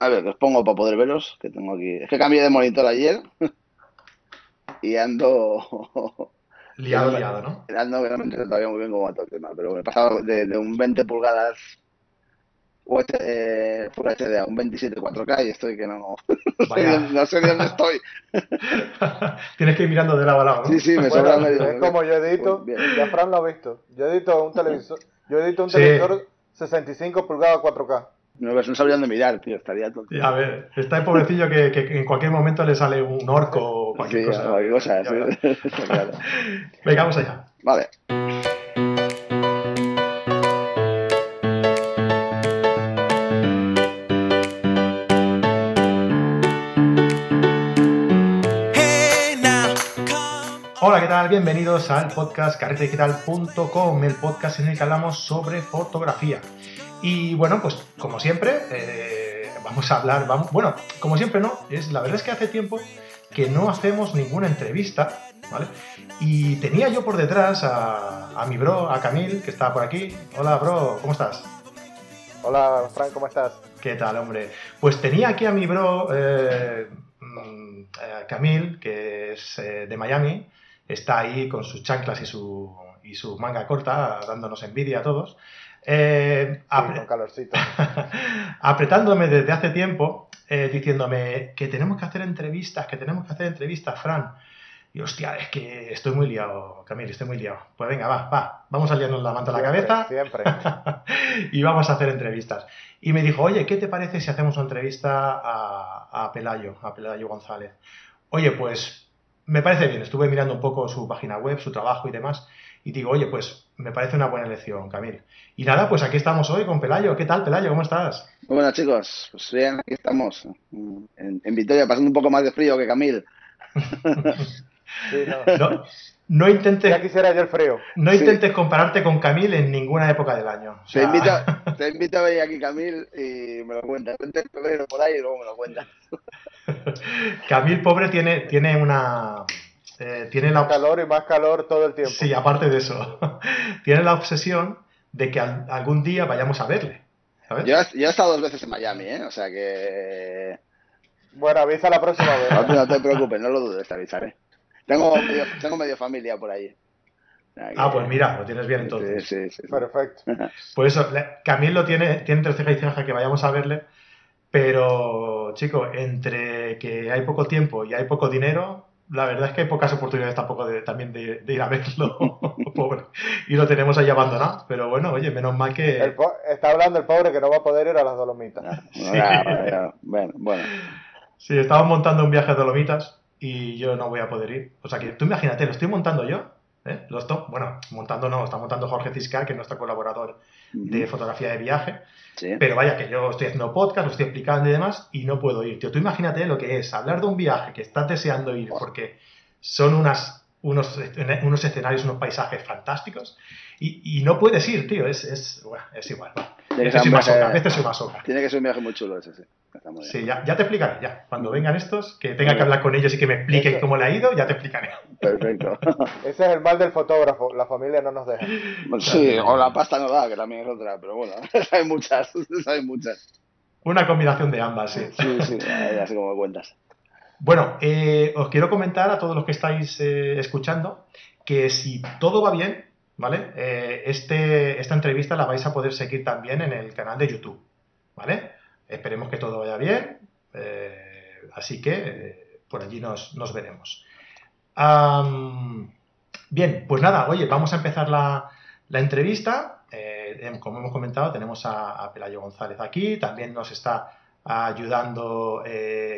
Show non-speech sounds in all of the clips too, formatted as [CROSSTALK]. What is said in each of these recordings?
A ver, os pongo para poder veros, que tengo aquí. Es que cambié de monitor ayer [LAUGHS] y ando. [LAUGHS] Liado, liado, ¿no? Ando que no me entiendo todavía muy bien cómo va todo el tema, pero me he pasado de, de un 20 pulgadas eh, Full HD a un 27 4K y estoy que no, [LAUGHS] no, sé, dónde estoy. Tienes que ir mirando de lado a lado, ¿no? Sí, sí, me Bueno, sobra medio. es como yo edito, Pues ya Fran lo ha visto. Yo edito un televisor, yo edito un Sí. televisor 65 pulgadas 4K. No, ves, no sabría dónde mirar, tío, estaría. Y A ver, está el pobrecillo que, que en cualquier momento le sale un orco o cualquier Sí, cosa. cualquier cosa, sí. [LAUGHS] claro. Venga, vamos allá. Vale. Hola, ¿qué tal? Bienvenidos al podcast carretedigital.com, el podcast en el que hablamos sobre fotografía. Y bueno, pues como siempre, eh, vamos a hablar, vamos, bueno, como siempre no, es, la verdad es que hace tiempo que no hacemos ninguna entrevista, ¿vale? Y tenía yo por detrás a, a mi bro, a Camil, que está por aquí. Hola, bro, ¿cómo estás? Hola Fran, ¿cómo estás? ¿Qué tal, hombre? Pues tenía aquí a mi bro, eh, mm, eh, Camil, que es eh, de Miami, está ahí con sus chanclas y su, y su manga corta, dándonos envidia a todos, eh, apre- con calorcito. [LAUGHS] apretándome desde hace tiempo, eh, diciéndome que tenemos que hacer entrevistas, que tenemos que hacer entrevistas, Fran. Y hostia, es que estoy muy liado, Camil, estoy muy liado. Pues venga, va, va, vamos a liarnos la manta a la cabeza Siempre. [LAUGHS] y vamos a hacer entrevistas. Y me dijo, oye, ¿qué te parece si hacemos una entrevista a, a Pelayo, a Pelayo González? Oye, pues me parece bien, estuve mirando un poco su página web, su trabajo y demás, y digo, oye, pues me parece una buena elección, Camil. Y nada, pues aquí estamos hoy con Pelayo. ¿Qué tal, Pelayo? ¿Cómo estás? Muy buenas, chicos. Pues bien, aquí estamos. En, en Vitoria, pasando un poco más de frío que Camil. Sí, no. [LAUGHS] No, no intentes, Ya quisiera yo el frío. no Sí. intentes compararte con Camil en ninguna época del año. O Te invito, [LAUGHS] te invito a venir aquí, Camil, y me lo cuentas. Vente en febrero por ahí y luego me lo cuentas. Camil, pobre, tiene, tiene una... eh, tiene la Más calor y más calor todo el tiempo. Sí, aparte de eso, [LAUGHS] tiene la obsesión de que al- algún día vayamos a verle. ¿sabes? Yo, he- yo he estado dos veces en Miami, ¿eh? O sea que. Bueno, avisa la próxima vez. [LAUGHS] No, te- no te preocupes, no lo dudes, te avisaré. Tengo medio, tengo medio familia por ahí. Ah, pues mira, lo tienes bien entonces. Sí, sí, sí. sí. Perfecto. [LAUGHS] Por eso, le- Camil lo tiene, tiene entre ceja y ceja que vayamos a verle, pero, chico, entre que hay poco tiempo y hay poco dinero, la verdad es que hay pocas oportunidades tampoco de, también de, de ir a verlo, [LAUGHS] pobre. Y lo tenemos ahí abandonado, pero bueno, oye, menos mal El que... po- está hablando el pobre que no va a poder ir a las Dolomitas. Ah, [LAUGHS] bueno, ya, ya, ya. bueno, bueno. Sí, estamos montando un viaje a Dolomitas y yo no voy a poder ir. O sea que tú imagínate, lo estoy montando yo. ¿eh? Lo estoy, bueno, montando no, está montando Jorge Ciscar, que es nuestro colaborador de fotografía de viaje. Sí. Pero vaya, que yo estoy haciendo podcast, lo estoy explicando y demás, y no puedo ir. Tío, tú imagínate lo que es hablar de un viaje que estás deseando ir porque son unas, unos, unos escenarios, unos paisajes fantásticos, y, y no puedes ir, tío. Es, es, bueno, es igual. va. Ser soy soy masoca. Tiene que ser un viaje muy chulo ese, sí. Está muy bien. Sí, ya, ya te explicaré, ya. Cuando vengan estos, que tenga que hablar con ellos y que me expliquen Eso. cómo le ha ido, ya te explicaré. Perfecto. [LAUGHS] Ese es el mal del fotógrafo. La familia no nos deja. Sí, o la pasta no da, que también es otra, pero bueno, [LAUGHS] hay muchas, [LAUGHS] hay muchas. Una combinación de ambas, sí. Sí, sí, sé cómo me cuentas. Bueno, eh, os quiero comentar a todos los que estáis eh, escuchando que si todo va bien, ¿vale? Eh, este, esta entrevista la vais a poder seguir también en el canal de YouTube, ¿vale? Esperemos que todo vaya bien, así que por allí nos, veremos. Bien, pues nada, oye, vamos a empezar la, entrevista. Em, como hemos comentado, tenemos a, a Pelayo González aquí, también nos está ayudando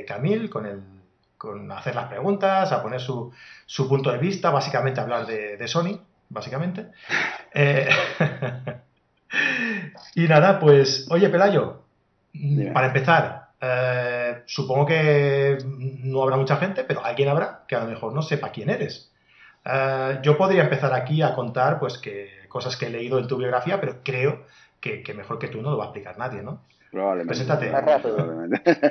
Camil con, el, con hacer las preguntas, a poner su, su punto de vista, básicamente hablar de, de Sony, básicamente. [LAUGHS] Eh, y nada, pues, oye Pelayo, Dime. para empezar, eh, supongo que no habrá mucha gente, pero alguien habrá que a lo mejor no sepa quién eres. Eh, yo podría empezar aquí a contar pues que cosas que he leído en tu biografía, pero creo que, que mejor que tú no lo va a explicar nadie, ¿no? Preséntate. Más rápido.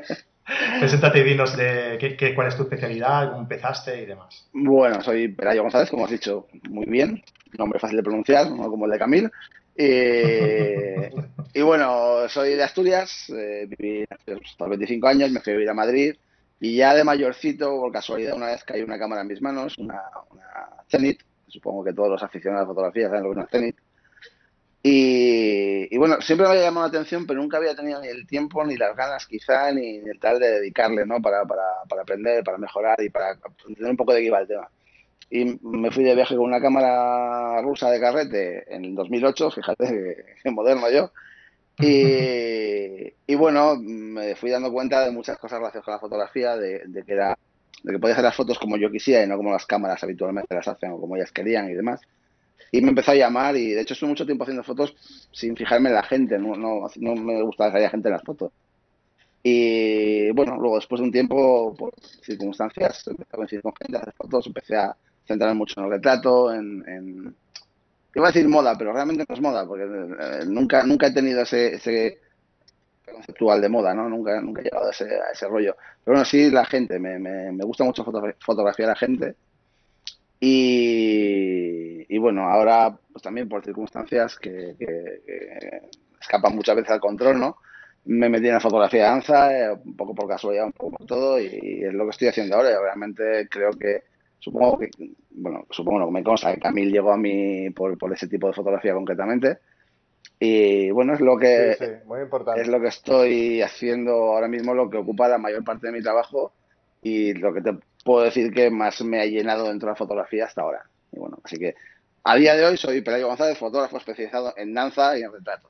[LAUGHS] Preséntate y dinos de qué, qué- cuál es tu especialidad, cómo empezaste y demás. Bueno, soy Pelayo González, como has dicho muy bien. Nombre fácil de pronunciar, no como el de Camil. Y, [LAUGHS] y bueno, soy de Asturias, eh, viví hasta los 25 años, me fui a vivir a Madrid y ya de mayorcito, por casualidad, una vez caí una cámara en mis manos, una, una Zenit, supongo que todos los aficionados a la fotografía saben lo que es una Zenit. Y, y bueno, siempre me había llamado la atención, pero nunca había tenido ni el tiempo, ni las ganas quizá, ni, ni el tal de dedicarle, ¿no? Para, para, para aprender, para mejorar y para entender un poco de qué iba el tema. Y me fui de viaje con una cámara rusa de carrete en el 2008, fíjate [LAUGHS] que, moderno yo. Y, [LAUGHS] y, bueno, me fui dando cuenta de muchas cosas relacionadas con la fotografía, de, de, que era de que podía hacer las fotos como yo quisiera y no como las cámaras habitualmente las hacen o como ellas querían y demás. Y me empezó a llamar y de hecho estuve mucho tiempo haciendo fotos sin fijarme en la gente, no, no, no me gustaba que haya gente en las fotos. Y bueno, luego después de un tiempo, por circunstancias, empecé a coincidir con gente, a hacer fotos, empecé a centrarme mucho en el retrato, en, en iba a decir moda, pero realmente no es moda, porque eh, nunca, nunca he tenido ese, conceptual de moda, ¿no? Nunca, nunca he llegado a ese, rollo. Pero bueno, sí, la gente, me, me, me gusta mucho fotogra fotografiar a la gente. Y, y, bueno, ahora pues también por circunstancias que, que, que, escapan muchas veces al control, ¿no? Me metí en la fotografía de danza, eh, un poco por casualidad, un poco por todo, y, y es lo que estoy haciendo ahora. Y realmente creo que, supongo que, bueno, supongo, no, me consta que Camil llegó a mí por, por ese tipo de fotografía concretamente. Y bueno, es lo que sí, sí, muy importante. es lo que estoy haciendo ahora mismo, lo que ocupa la mayor parte de mi trabajo y lo que te puedo decir que más me ha llenado dentro de la fotografía hasta ahora. Y bueno, así que a día de hoy soy Pelayo González, fotógrafo especializado en danza y en retrato,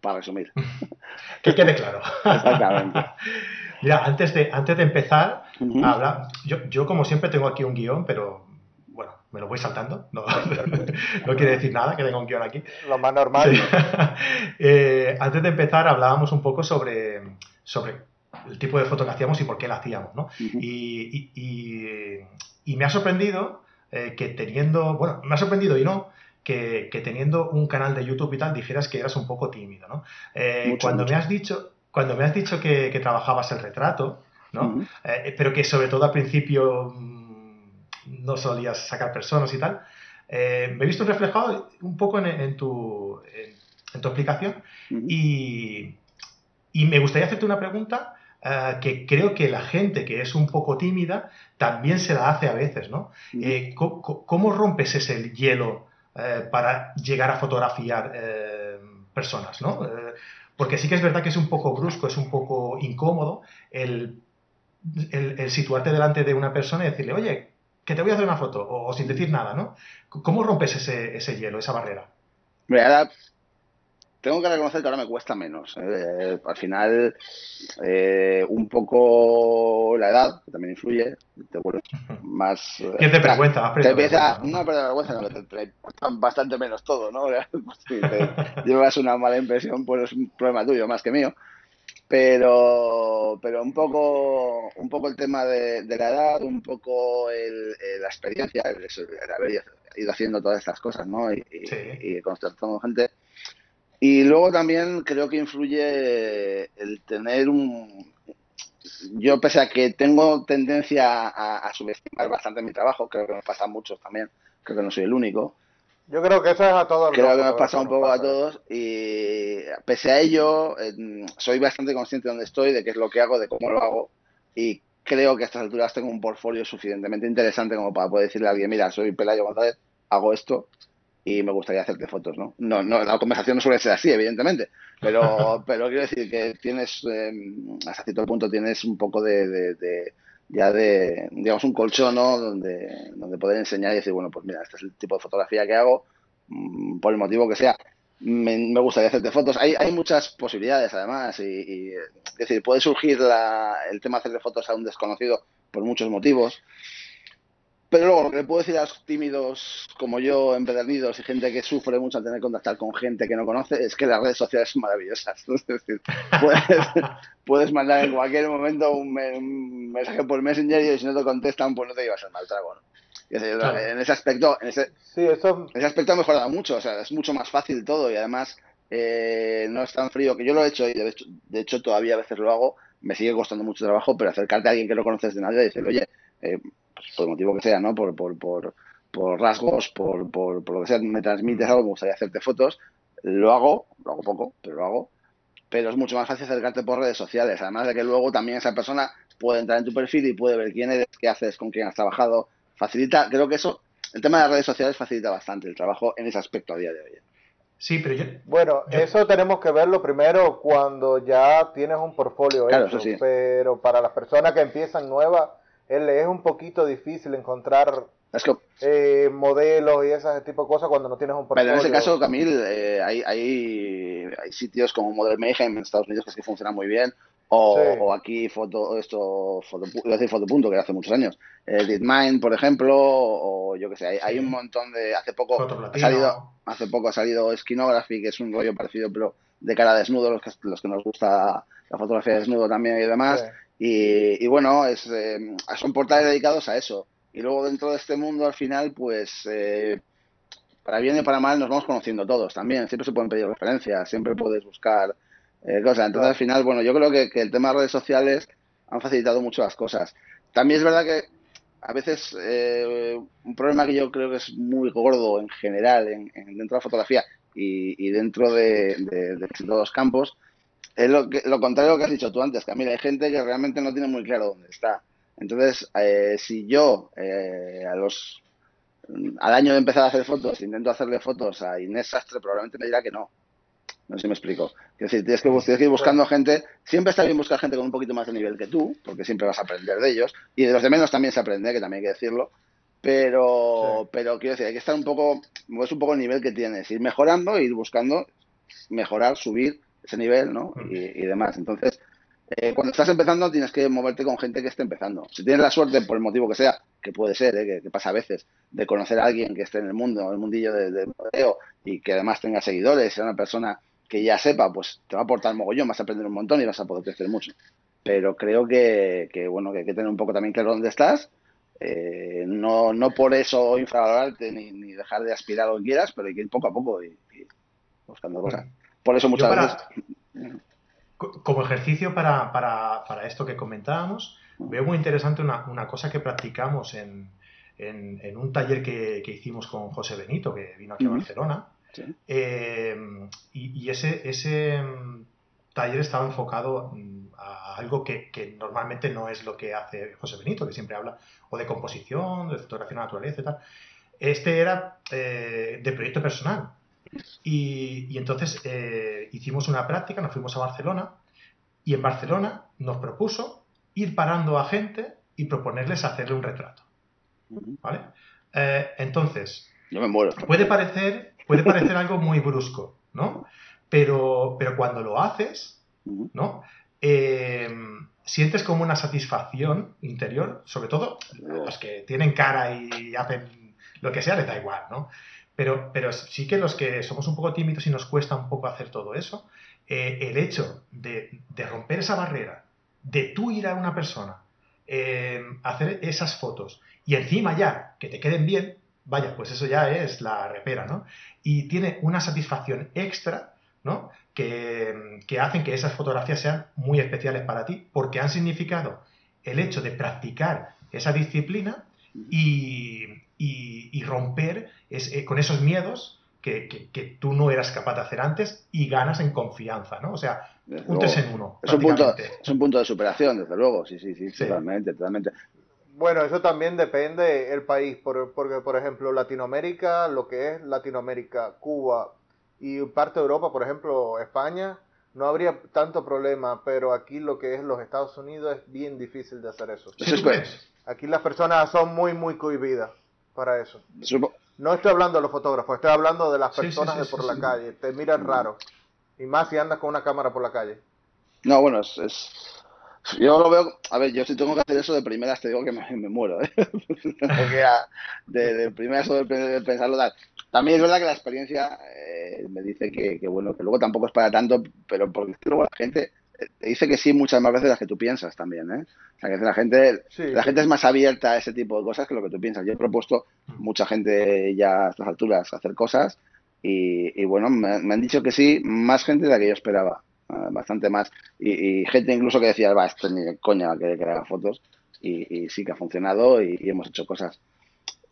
para resumir. [LAUGHS] que quede claro. Exactamente. [LAUGHS] Mira, antes de, antes de empezar uh -huh. a hablar, yo, yo como siempre tengo aquí un guion, pero bueno, me lo voy saltando, no, [LAUGHS] no quiere decir nada que tenga un guion aquí. Lo más normal. Sí. eh, antes de empezar hablábamos un poco sobre, sobre el tipo de foto que hacíamos y por qué la hacíamos, ¿no? Uh -huh. y, y, y, y, me ha sorprendido eh, que teniendo, bueno, me ha sorprendido y no, que, que, teniendo un canal de YouTube y tal, dijeras que eras un poco tímido, ¿no? Eh, mucho, cuando mucho. me has dicho, cuando me has dicho que, que trabajabas el retrato, ¿no? Uh -huh. eh, pero que sobre todo al principio mm, no solías sacar personas y tal, me he visto reflejado un poco en, en, tu, en, en, tu, explicación uh -huh. y, y, me gustaría hacerte una pregunta uh, que creo que la gente que es un poco tímida también se la hace a veces, ¿no? -huh. ¿cómo, ¿cómo, rompes ese hielo eh, para llegar a fotografiar eh, personas, ¿no? porque sí que es verdad que es un poco brusco, es un poco incómodo el, el, el, situarte delante de una persona y decirle, oye, que te voy a hacer una foto, o, o sin decir nada, ¿no? ¿Cómo rompes ese, ese hielo, esa barrera? Tengo que reconocer que ahora me cuesta menos. Eh, al final, eh, un poco la edad, que también influye, te vuelves más... ¿Quién te? Más te empieza, no perder vergüenza, no, te, te bastante menos todo, ¿no? [LAUGHS] si te [LAUGHS] llevas una mala impresión, pues es un problema tuyo más que mío. Pero, pero un poco un poco el tema de, de la edad, un poco el, el, la experiencia, el, el, haber ido haciendo todas estas cosas, ¿no? Y, sí. y, gente y luego también creo que influye el tener un... Yo pese a que tengo tendencia a, a subestimar bastante mi trabajo, creo que me pasa a muchos también, creo que no soy el único. Yo creo que eso es a todos. Creo que me pasa un poco pasa. a todos y pese a ello eh, soy bastante consciente de dónde estoy, de qué es lo que hago, de cómo lo hago y creo que a estas alturas tengo un portfolio suficientemente interesante como para poder decirle a alguien, mira, soy Pelayo González, hago esto, y me gustaría hacerte fotos, ¿no? No, no la conversación no suele ser así, evidentemente, pero, [LAUGHS] pero quiero decir que tienes, eh, hasta cierto punto tienes un poco de, de, de, ya de, digamos, un colchón, ¿no? Donde, donde poder enseñar y decir, bueno, pues mira, este es el tipo de fotografía que hago, mm, por el motivo que sea, me, me gustaría hacerte fotos. Hay, hay muchas posibilidades, además, y, y es decir, puede surgir la, el tema de hacerle fotos a un desconocido por muchos motivos. Pero luego, lo que le puedo decir a los tímidos como yo, empedernidos y gente que sufre mucho al tener que contactar con gente que no conoce, es que las redes sociales son maravillosas. [LAUGHS] Es decir, puedes, [LAUGHS] puedes mandar en cualquier momento un, un, mensaje por Messenger y si no te contestan, pues no te llevas el mal trago. ¿no? Decir, claro. En ese aspecto, en ese, sí, eso... en ese aspecto ha mejorado mucho. O sea, es mucho más fácil todo y además eh, no es tan frío que yo lo he hecho y de hecho, de hecho todavía a veces lo hago. Me sigue costando mucho trabajo, pero acercarte a alguien que no conoces de nadie y decirle, oye, eh, pues por el motivo que sea, ¿no? Por, por, por, por rasgos, por, por, por, lo que sea, me transmites algo, me gustaría hacerte fotos, lo hago, lo hago poco, pero lo hago. Pero es mucho más fácil acercarte por redes sociales. Además de que luego también esa persona puede entrar en tu perfil y puede ver quién eres, qué haces, con quién has trabajado. Facilita, creo que eso, el tema de las redes sociales facilita bastante el trabajo en ese aspecto a día de hoy. Sí, pero yo... Bueno, eso tenemos que verlo primero cuando ya tienes un portfolio Claro, hecho, eso sí. pero para las personas que empiezan nuevas, él es un poquito difícil encontrar Es que, eh, modelos y ese tipo de cosas cuando no tienes un pero portfolio. en ese caso, Camil, eh, hay, hay, hay sitios como Model Mayhem en Estados Unidos que sí que funcionan muy bien. O, Sí. o aquí foto, esto, foto, iba a decir Fotopunto, que hace muchos años. Eh, DeepMind, por ejemplo, o yo que sé, hay, hay un montón de. Hace poco ha salido, hace poco ha salido Skinography, que es un rollo parecido, pero de cara a desnudo, los que, los que nos gusta la fotografía de desnudo también y demás. Sí. Y, y bueno, es, eh, son portales dedicados a eso. Y luego dentro de este mundo, al final, pues, eh, para bien y para mal, nos vamos conociendo todos también. Siempre se pueden pedir referencias, siempre puedes buscar eh, cosas. Entonces, al final, bueno, yo creo que, el tema de redes sociales han facilitado mucho las cosas. También es verdad que a veces eh, un problema que yo creo que es muy gordo en general en, en- dentro de la fotografía y, y dentro de, de- de todos los campos es lo, que, lo contrario que has dicho tú antes, Camila. Hay gente que realmente no tiene muy claro dónde está. Entonces, eh, si yo eh, a los al año de empezar a hacer fotos intento hacerle fotos a Inés Sastre, probablemente me dirá que no. No sé si me explico. Es decir, tienes que, tienes que ir buscando gente. Siempre está bien buscar gente con un poquito más de nivel que tú, porque siempre vas a aprender de ellos. Y de los de menos también se aprende, que también hay que decirlo. Pero, Sí. pero quiero decir, hay que estar un poco, es un poco el nivel que tienes, ir mejorando, ir buscando mejorar, subir ese nivel, ¿no? Y, y demás. Entonces, eh, cuando estás empezando tienes que moverte con gente que esté empezando. Si tienes la suerte, por el motivo que sea, que puede ser, ¿eh? que, que pasa a veces, de conocer a alguien que esté en el mundo, en el mundillo de- del modelo y que además tenga seguidores, sea una persona que ya sepa, pues te va a aportar mogollón, vas a aprender un montón y vas a poder crecer mucho. Pero creo que, que, bueno, que hay que tener un poco también claro dónde estás. eh, no, no por eso infravalorarte ni, ni dejar de aspirar lo que quieras, pero hay que ir poco a poco y, y buscando cosas. Por eso muchas para- veces co- como ejercicio para, para- para esto que comentábamos, veo muy interesante una, una cosa que practicamos en, en- en un taller que, que hicimos con José Benito, que vino aquí a Ujú. Barcelona. Sí. Eh, y, y ese, ese mm, taller estaba enfocado mm, a algo que, que normalmente no es lo que hace José Benito, que siempre habla o de composición, de fotografía de naturaleza y tal. Este era eh, de proyecto personal. Y, y entonces eh, hicimos una práctica, nos fuimos a Barcelona y en Barcelona nos propuso ir parando a gente y proponerles hacerle un retrato. ¿vale? Eh, entonces, yo me muero. puede parecer, puede parecer algo muy brusco, ¿no? Pero, pero cuando lo haces. ¿no? Eh, sientes como una satisfacción interior, sobre todo los que tienen cara y hacen lo que sea, les da igual, ¿no? Pero, pero sí que los que somos un poco tímidos y nos cuesta un poco hacer todo eso, eh, el hecho de, romper esa barrera, de tú ir a una persona, eh, hacer esas fotos y encima ya que te queden bien, vaya, pues eso ya es la repera, ¿no? Y tiene una satisfacción extra, ¿no? Que, que hacen que esas fotografías sean muy especiales para ti porque han significado el hecho de practicar esa disciplina y, y- y romper es- eh, con esos miedos que, que- que tú no eras capaz de hacer antes y ganas en confianza, ¿no? O sea, Desde un luego. tres en uno. Es un, punto, es un punto de superación, desde luego, sí, sí, sí, Sí. totalmente, totalmente. Bueno, eso también depende el país, por- porque por ejemplo Latinoamérica, lo que es Latinoamérica, Cuba y parte de Europa, por ejemplo España, no habría tanto problema, pero aquí lo que es los Estados Unidos es bien difícil de hacer eso. ¿Sí? Aquí las personas son muy, muy cohibidas para eso. Supo- No estoy hablando de los fotógrafos, estoy hablando de las Sí, sí, personas sí, de por sí. la calle. Te miran raro. Y más si andas con una cámara por la calle. No, bueno, es, es- Yo lo veo... A ver, yo si tengo que hacer eso de primeras te digo que me, me muero, ¿eh? Porque [LAUGHS] de, de primeras o de, de pensarlo tal. También es verdad que la experiencia eh, me dice que, que, bueno, que luego tampoco es para tanto, pero porque luego la gente te dice que sí muchas más veces de las que tú piensas también, ¿eh? O sea, que la gente, Sí. la gente es más abierta a ese tipo de cosas que lo que tú piensas. Yo he propuesto mucha gente ya a estas alturas a hacer cosas y, y bueno, me, me han dicho que sí, más gente de la que yo esperaba, eh, bastante más. Y, y gente incluso que decía, va, esto ni de coña que, que haga fotos. Y, y sí que ha funcionado y, hemos hecho cosas.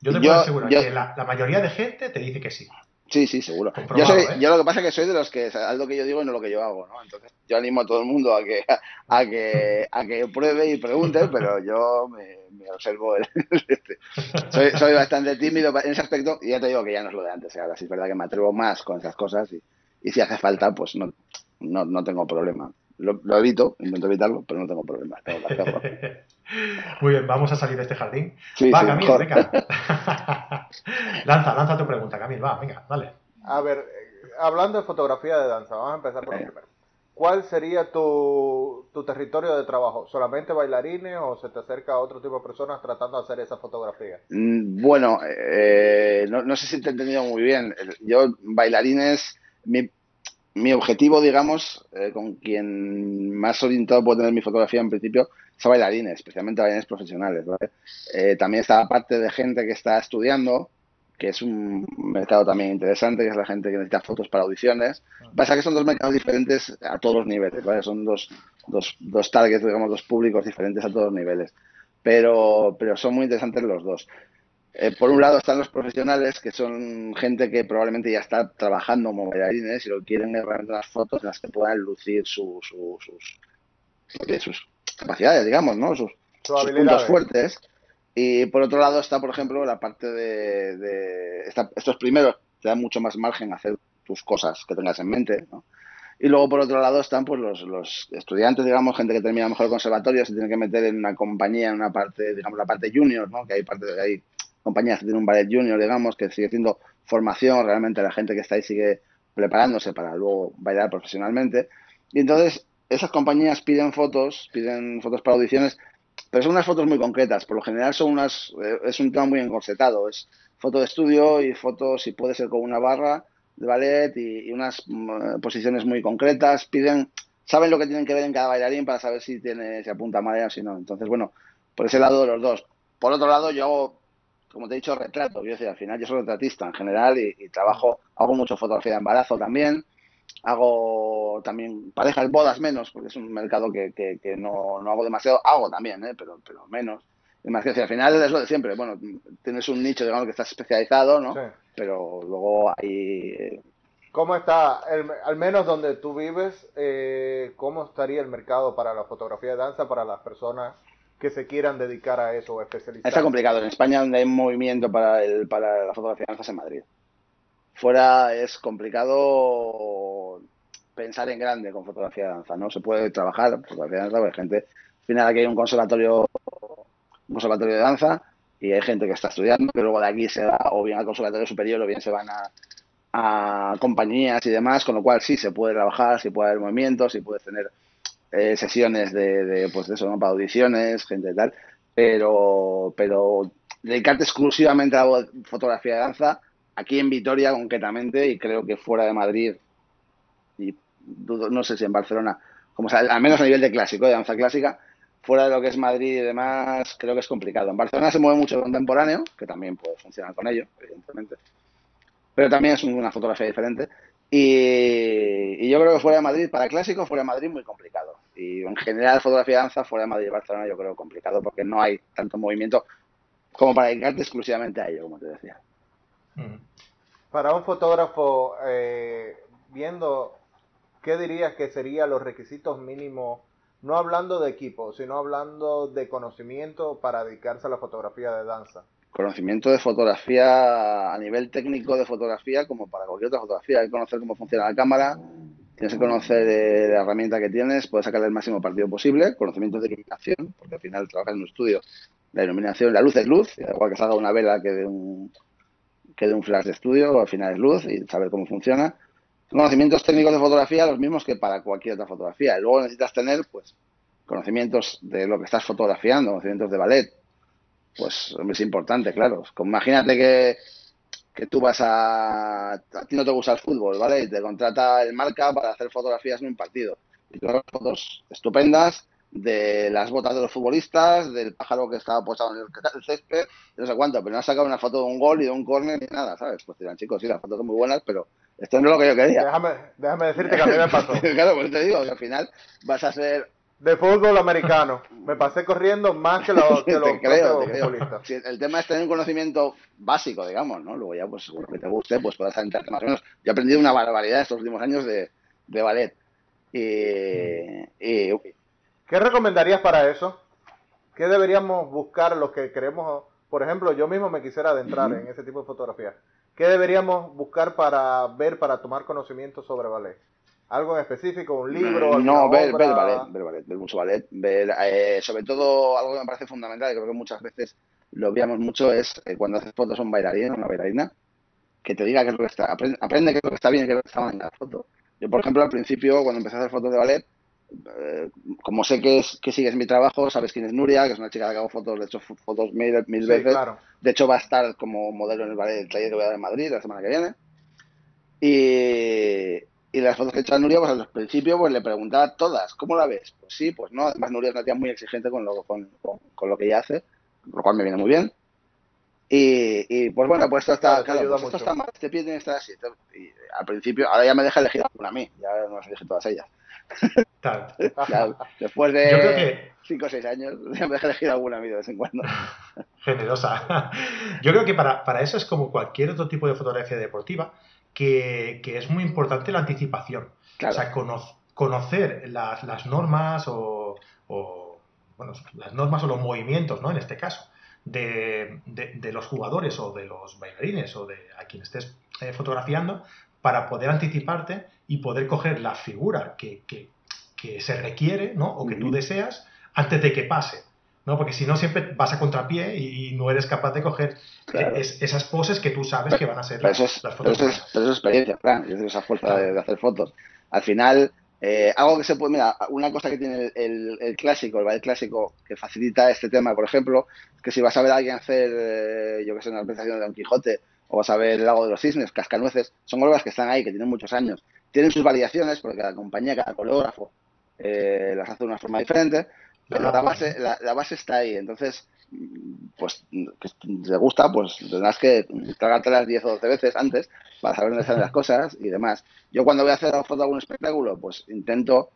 Yo te Yo- puedo asegurar yo- que la, la mayoría de gente te dice que sí. Sí, sí, seguro. Yo, soy, ¿eh? yo lo que pasa es que soy de los que haz lo que yo digo y no lo que yo hago, ¿no? Entonces yo animo a todo el mundo a que a que a que pruebe y pregunte, pero yo me, observo el, este. soy, soy, bastante tímido en ese aspecto y ya te digo que ya no es lo de antes, ahora sí es verdad que me atrevo más con esas cosas y, y si hace falta, pues no, no, no tengo problema. Lo, evito, intento evitarlo, pero no tengo problemas. [LAUGHS] Muy bien, vamos a salir de este jardín. va, Camil, venga. [LAUGHS] lanza, lanza tu pregunta, Camil, va, venga, dale. A ver, eh, hablando de fotografía de danza, vamos a empezar por el primero. ¿Cuál sería tu, tu, territorio de trabajo? ¿Solamente bailarines o se te acerca a otro tipo de personas tratando de hacer esa fotografía? Mm, bueno, eh, no, no, sé si te he entendido muy bien. Yo, bailarines, mi, mi objetivo, digamos, eh, con quien más orientado puedo tener mi fotografía en principio, a bailarines, especialmente bailarines profesionales. Eh, también está la parte de gente que está estudiando, que es un mercado también interesante, que es la gente que necesita fotos para audiciones. Pasa que son dos mercados diferentes a todos los niveles, ¿vale? Son dos, dos, dos targets, digamos, dos públicos diferentes a todos los niveles. Pero, pero son muy interesantes los dos. Eh, por un lado están los profesionales, que son gente que probablemente ya está trabajando como bailarines y lo quieren es realmente unas fotos en las que puedan lucir sus, sus capacidades, digamos, ¿no? Sus, puntos fuertes. Y por otro lado está, por ejemplo, la parte de... estos primeros te dan mucho más margen a hacer tus cosas que tengas en mente, ¿no? Y luego, por otro lado, están pues los, los estudiantes, digamos, gente que termina mejor el conservatorio, se tiene que meter en una compañía, en una parte, digamos, la parte junior, ¿no? Que hay parte de ahí compañías que tienen un ballet junior, digamos, que sigue haciendo formación, realmente la gente que está ahí sigue preparándose para luego bailar profesionalmente. Y entonces esas compañías piden fotos, piden fotos para audiciones, pero son unas fotos muy concretas. Por lo general son unas, eh, es un tema muy encorsetado. Es foto de estudio y fotos, si puede ser con una barra de ballet y, unas mm, posiciones muy concretas. Piden, saben lo que tienen que ver en cada bailarín para saber si tiene, si apunta a madera o si no. Entonces, bueno, por ese lado los dos. Por otro lado, yo hago como te he dicho, retrato. Yo decir, al final yo soy retratista en general y, trabajo, hago mucho fotografía de embarazo también. Hago también parejas, bodas menos, porque es un mercado que, que, no, no, hago demasiado. Hago también, ¿eh? pero, pero menos. Y más que al final es lo de siempre. Bueno, tienes un nicho, digamos, que estás especializado, ¿no? Pero luego hay... Eh, ¿Cómo está, al menos donde tú vives, eh, cómo estaría el mercado para la fotografía de danza para las personas que se quieran dedicar a eso o especializarse. Está complicado. En España donde hay movimiento para, el, para la fotografía de en Madrid. Fuera es complicado pensar en grande con fotografía de danza. No se puede trabajar fotografía de danza porque hay gente... Al final aquí hay un conservatorio, un conservatorio de danza y hay gente que está estudiando, que luego de aquí se va o bien al conservatorio superior o bien se van a, a compañías y demás, con lo cual sí se puede trabajar, sí puede haber movimientos, sí puedes tener eh, sesiones de, de, pues eso, ¿no? Para audiciones, gente y tal, pero, pero dedicarte exclusivamente a fotografía de danza, aquí en Vitoria concretamente, y creo que fuera de Madrid, y no sé si en Barcelona, como sea, al menos a nivel de clásico, de danza clásica, fuera de lo que es Madrid y demás, creo que es complicado. En Barcelona se mueve mucho contemporáneo, que también puede funcionar con ello, evidentemente. Pero también es una fotografía diferente. Y, yo creo que fuera de Madrid, para clásico, fuera de Madrid, muy complicado. Y en general, fotografía de danza, fuera de Madrid y Barcelona, yo creo complicado porque no hay tanto movimiento como para dedicarte exclusivamente a ello, como te decía. Para un fotógrafo, eh, viendo, ¿qué dirías que serían los requisitos mínimos, no hablando de equipo, sino hablando de conocimiento para dedicarse a la fotografía de danza? Conocimiento de fotografía a nivel técnico de fotografía como para cualquier otra fotografía. Hay que conocer cómo funciona la cámara, tienes que conocer eh, la herramienta que tienes, puedes sacarle el máximo partido posible, conocimiento de iluminación, porque al final trabajas en un estudio, la iluminación, la luz es luz, igual que salga una vela que de un, que de un flash de estudio, al final es luz y saber cómo funciona. Conocimientos técnicos de fotografía, los mismos que para cualquier otra fotografía. Luego necesitas tener, pues, conocimientos de lo que estás fotografiando, conocimientos de ballet, pues es importante, claro. Imagínate que, que tú vas a... A ti no te gusta el fútbol, ¿vale? Y te contrata el marca para hacer fotografías en un partido. Y tú haces fotos estupendas de las botas de los futbolistas, del pájaro que estaba posado en el césped, no sé cuánto, pero no has sacado una foto de un gol y de un córner ni nada, ¿sabes? Pues dirán, chicos, sí, las fotos son muy buenas, pero esto no es lo que yo quería. Déjame, déjame decirte que a mí me pasó. [LAUGHS] claro, pues te digo, que al final vas a ser de fútbol americano. Me pasé corriendo más que los que [LAUGHS] te creo, creo. el tema es tener un conocimiento básico, digamos, ¿no? Luego ya, pues, seguro que te guste, pues puedas entrarte más o menos. Yo he aprendido una barbaridad estos últimos años de, de ballet. Y, ¿Qué recomendarías para eso? ¿Qué deberíamos buscar los que queremos? Por ejemplo, yo mismo me quisiera adentrar en ese tipo de fotografía. ¿Qué deberíamos buscar para ver, para tomar conocimiento sobre ballet? ¿Algo en específico? ¿Un libro? Mm, no, ver, ver ballet, ver ballet, ver mucho ballet. Ver, eh, sobre todo, algo que me parece fundamental, y creo que muchas veces lo veamos mucho, es eh, cuando haces fotos a un bailarín o una bailarina, que te diga qué es lo que está, aprende, aprende qué es lo que está bien y qué es lo que está mal en la foto. Yo, por ejemplo, al principio, cuando empecé a hacer fotos de ballet, eh, como sé que, es, que sigues mi trabajo, sabes quién es Nuria, que es una chica que hago fotos, de hecho fotos mil, mil veces. De hecho va a estar como modelo en el ballet del taller que voy a dar en Madrid la semana que viene. Y, y las fotos que he hecho a Nuria, pues al principio pues le preguntaba todas, ¿cómo la ves? Pues sí, pues no. Además Nuria es una tía muy exigente con lo, con, con, lo que ella hace, lo cual me viene muy bien. Y, y pues bueno, pues esto está, claro, pues esto está mal, este pie tiene que estar así. Y al principio, ahora ya me deja elegir una a mí, ya no las elegí todas ellas. [LAUGHS] después de 5 o 6 años, ya [LAUGHS] me deja elegir alguna a mí de vez en cuando. [LAUGHS] Generosa. Yo creo que para, para eso es como cualquier otro tipo de fotografía deportiva, que, que es muy importante la anticipación. O sea, conocer las, las normas o, o, bueno, las normas o los movimientos, ¿no? En este caso de, de, los jugadores o de los bailarines o de a quien estés eh, fotografiando para poder anticiparte y poder coger la figura que, que, que se requiere ¿no? o que tú deseas antes de que pase. ¿No? Porque si no, siempre vas a contrapié y, no eres capaz de coger esas poses que tú sabes que van a ser las, fotos. Pero eso, es, experiencia, es esa fuerza de, hacer fotos. Al final, eh, algo que se puede, mira, una cosa que tiene el, clásico, el ballet clásico, que facilita este tema, por ejemplo, que si vas a ver a alguien hacer, eh, yo que sé, una presentación de Don Quijote, o vas a ver el lago de los cisnes, cascanueces, son obras que están ahí, que tienen muchos años. Tienen sus variaciones, porque cada compañía, cada coreógrafo eh, las hace de una forma diferente, pero la base, la, base está ahí. Entonces, pues, que te gusta, pues tendrás que las 10 o 12 veces antes para saber dónde están las cosas y demás. Yo cuando voy a hacer foto de algún espectáculo, pues intento,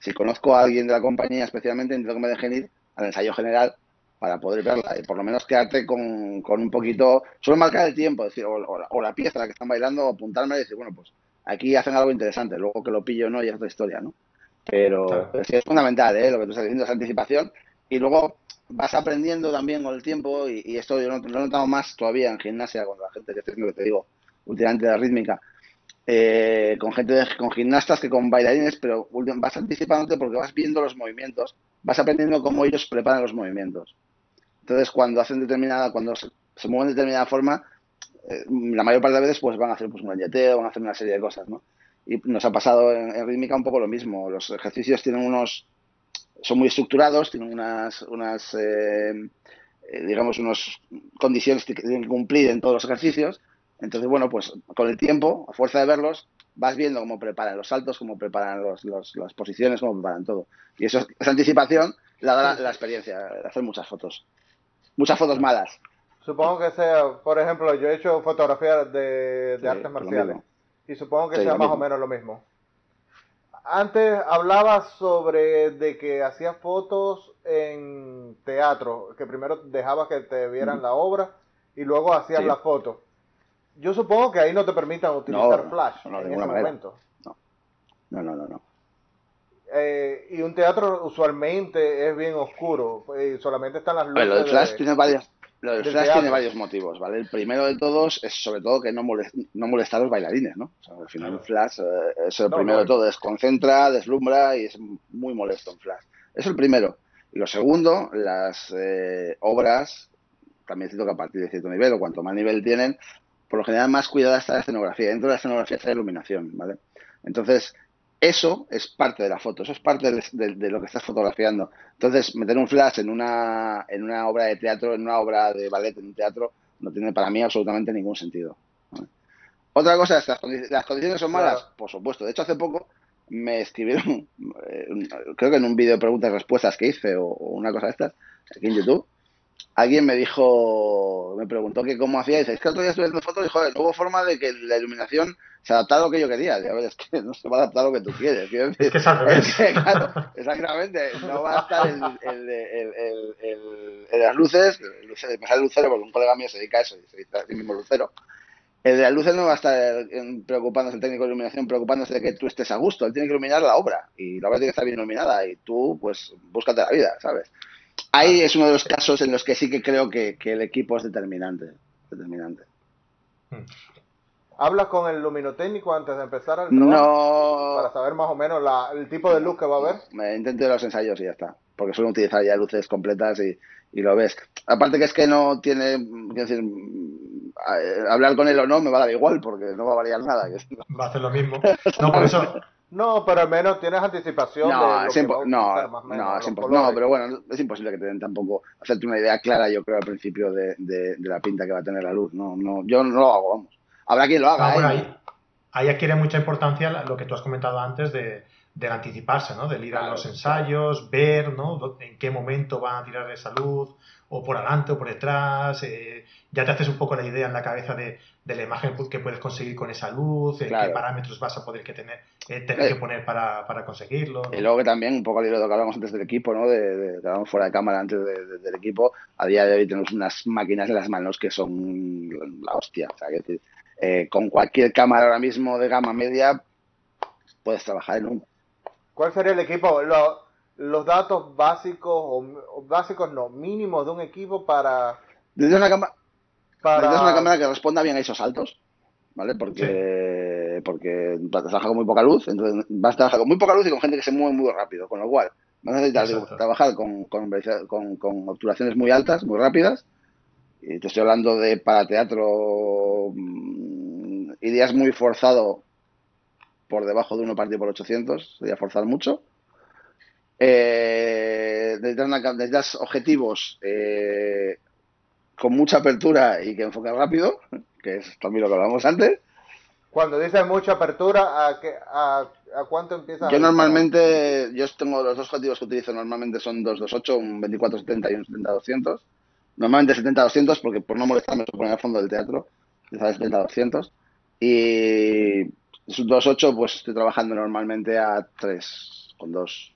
si conozco a alguien de la compañía especialmente, intento que me dejen ir al ensayo general para poder verla y por lo menos quedarte con, con un poquito, solo marcar el tiempo, decir, o, la pieza la que están bailando, apuntarme y decir, bueno, pues aquí hacen algo interesante, luego que lo pillo o no ya es otra historia, ¿no? Pero, sí es fundamental, ¿eh? Lo que tú estás diciendo es anticipación. Y luego vas aprendiendo también con el tiempo y, esto yo lo, he notado más todavía en gimnasia con la gente que estoy que te digo últimamente de la rítmica. Eh, con gente con gimnastas que con bailarines pero vas anticipándote porque vas viendo los movimientos vas aprendiendo cómo ellos preparan los movimientos. Entonces cuando hacen determinada cuando se, mueven de determinada forma eh, la mayor parte de las veces pues van a hacer pues un galleteo van a hacer una serie de cosas no y nos ha pasado en rítmica un poco lo mismo los ejercicios tienen unos son muy estructurados, tienen unas, unas eh, eh, digamos, unas condiciones que tienen que cumplir en todos los ejercicios. Entonces, bueno, pues con el tiempo, a fuerza de verlos, vas viendo cómo preparan los saltos, cómo preparan los, las posiciones, cómo preparan todo. Y eso, esa anticipación la da la, experiencia de hacer muchas fotos. Muchas fotos malas. Supongo que sea, por ejemplo, yo he hecho fotografías de, de artes marciales. Y supongo que sea más o menos lo mismo antes hablabas sobre de que hacías fotos en teatro, que primero dejabas que te vieran la obra y luego hacías la foto. Yo supongo que ahí no te permitan utilizar flash en ese momento. No, no, no, no. Eh, y un teatro usualmente es bien oscuro, y solamente están las luces. Pero el flash tiene varias lo del flash tiene varios motivos, ¿vale? El primero de todos es sobre todo que no, no molesta a los bailarines, ¿no? O sea, al final el flash eh, es el primero de todo, desconcentra, deslumbra y es muy molesto en flash. Es el primero. Y lo segundo, las eh, obras, también cierto que a partir de cierto nivel, o cuanto más nivel tienen, por lo general más cuidada está la escenografía. Dentro de la escenografía está la iluminación, ¿vale? Entonces, eso es parte de la foto, eso es parte de, lo que estás fotografiando. Entonces, meter un flash en una, en una obra de teatro, en una obra de ballet, en un teatro, no tiene para mí absolutamente ningún sentido. Otra cosa es, ¿las, ¿las condiciones son malas? Por supuesto. De hecho, hace poco me escribieron, [LAUGHS] eh, creo que en un vídeo de preguntas y respuestas que hice o, una cosa de estas, aquí en YouTube, alguien me dijo, me preguntó que cómo hacía, y dice, es que otro día estuve haciendo fotos y joder, no hubo forma de que la iluminación se adaptara a lo que yo quería. Y a ver, es que no se va a adaptar a lo que tú quieres. Es que es al revés. [LAUGHS] claro, exactamente, no va a estar el, el, el, el las luces, luces, me sale lucero porque un colega mío se dedica a eso, y se dedica a mismo lucero. El de las luces no va a estar preocupándose, el técnico de iluminación, preocupándose de que tú estés a gusto. Él tiene que iluminar la obra y la obra tiene que estar bien iluminada y tú, pues, búscate la vida, ¿sabes? Ahí es uno de los casos en los que sí que creo que, que el equipo es determinante. determinante. Hmm. ¿Hablas con el luminotécnico antes de empezar el trabajo? No. Para saber más o menos la, el tipo de luz que va a haber. Me intento los ensayos y ya está. Porque suelen utilizar ya luces completas y, y lo ves. Aparte que es que no tiene, decir, hablar con él o no me va a dar igual porque no va a variar nada. Va a hacer lo mismo. [LAUGHS] No, por eso, no, pero al menos tienes anticipación no, de lo es que impo- va a no, más menos, no, no, pero bueno, es imposible que te den tampoco hacerte una idea clara, yo creo, al principio de, de, de la pinta que va a tener la luz. No, no, yo no lo hago, vamos. Habrá quien lo haga. No, bueno, ¿eh? ahí, ahí adquiere mucha importancia la- lo que tú has comentado antes de, del anticiparse, ¿no? Del ir a los ensayos, ver, ¿no? En qué momento van a tirar esa luz, o por adelante o por detrás. eh, ya te haces un poco la idea en la cabeza de, de la imagen que puedes conseguir con esa luz, eh, Claro. qué parámetros vas a poder que tener, eh, tener Eh. que poner para, para conseguirlo. ¿no? Y luego que también, un poco al hilo de lo que hablamos antes del equipo, ¿no? De, de- que hablamos fuera de cámara antes de- de- del equipo, a día de hoy tenemos unas máquinas en las manos que son la hostia. O sea, decir, eh, con cualquier cámara ahora mismo de gama media puedes trabajar en un ¿Cuál sería el equipo? Lo- los datos básicos, o, o básicos no, mínimos de un equipo para... Desde una cámara, para necesitas una cámara que responda bien a esos saltos, ¿vale? Porque, porque vas a trabajar con muy poca luz, entonces vas a trabajar con muy poca luz y con gente que se mueve muy rápido, con lo cual vas a necesitar Exacto. trabajar con, con, con, con obturaciones muy altas, muy rápidas, y te estoy hablando de para teatro, mm, irías muy forzado por debajo de 1 partido por 800, sería forzar mucho. Eh, una necesitas objetivos eh, con mucha apertura y que enfoquen rápido, que es también lo que hablábamos antes. Cuando dices mucha apertura, ¿a, qué, a, a cuánto empieza? Yo normalmente, yo tengo los dos objetivos que utilizo normalmente son 228, un 2470 y un 70-200. Normalmente 70-200 porque por no molestarme se poner al fondo del teatro, utilizar 70-200. Y esos 2.8 pues estoy trabajando normalmente a 3, con 2,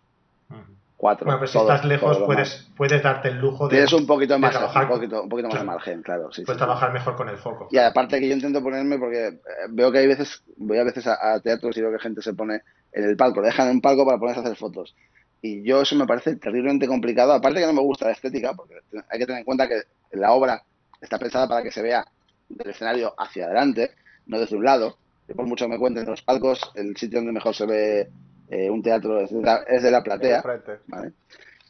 4. Bueno, pero si estás lejos puedes, puedes darte el lujo de, Tienes un poquito más, trabajar un poquito, un poquito más de Claro. margen, claro. Sí, puedes sí, sí. trabajar mejor con el foco. Y aparte que yo intento ponerme porque eh, veo que hay veces, voy a veces a, a teatros y veo que gente se pone en el palco, le dejan un palco para ponerse a hacer fotos. Y yo eso me parece terriblemente complicado. Aparte que no me gusta la estética, porque hay que tener en cuenta que la obra está pensada para que se vea del escenario hacia adelante, no desde un lado. Yo por mucho que me cuenten los palcos, el sitio donde mejor se ve eh, un teatro es de la, es de la platea. ¿vale?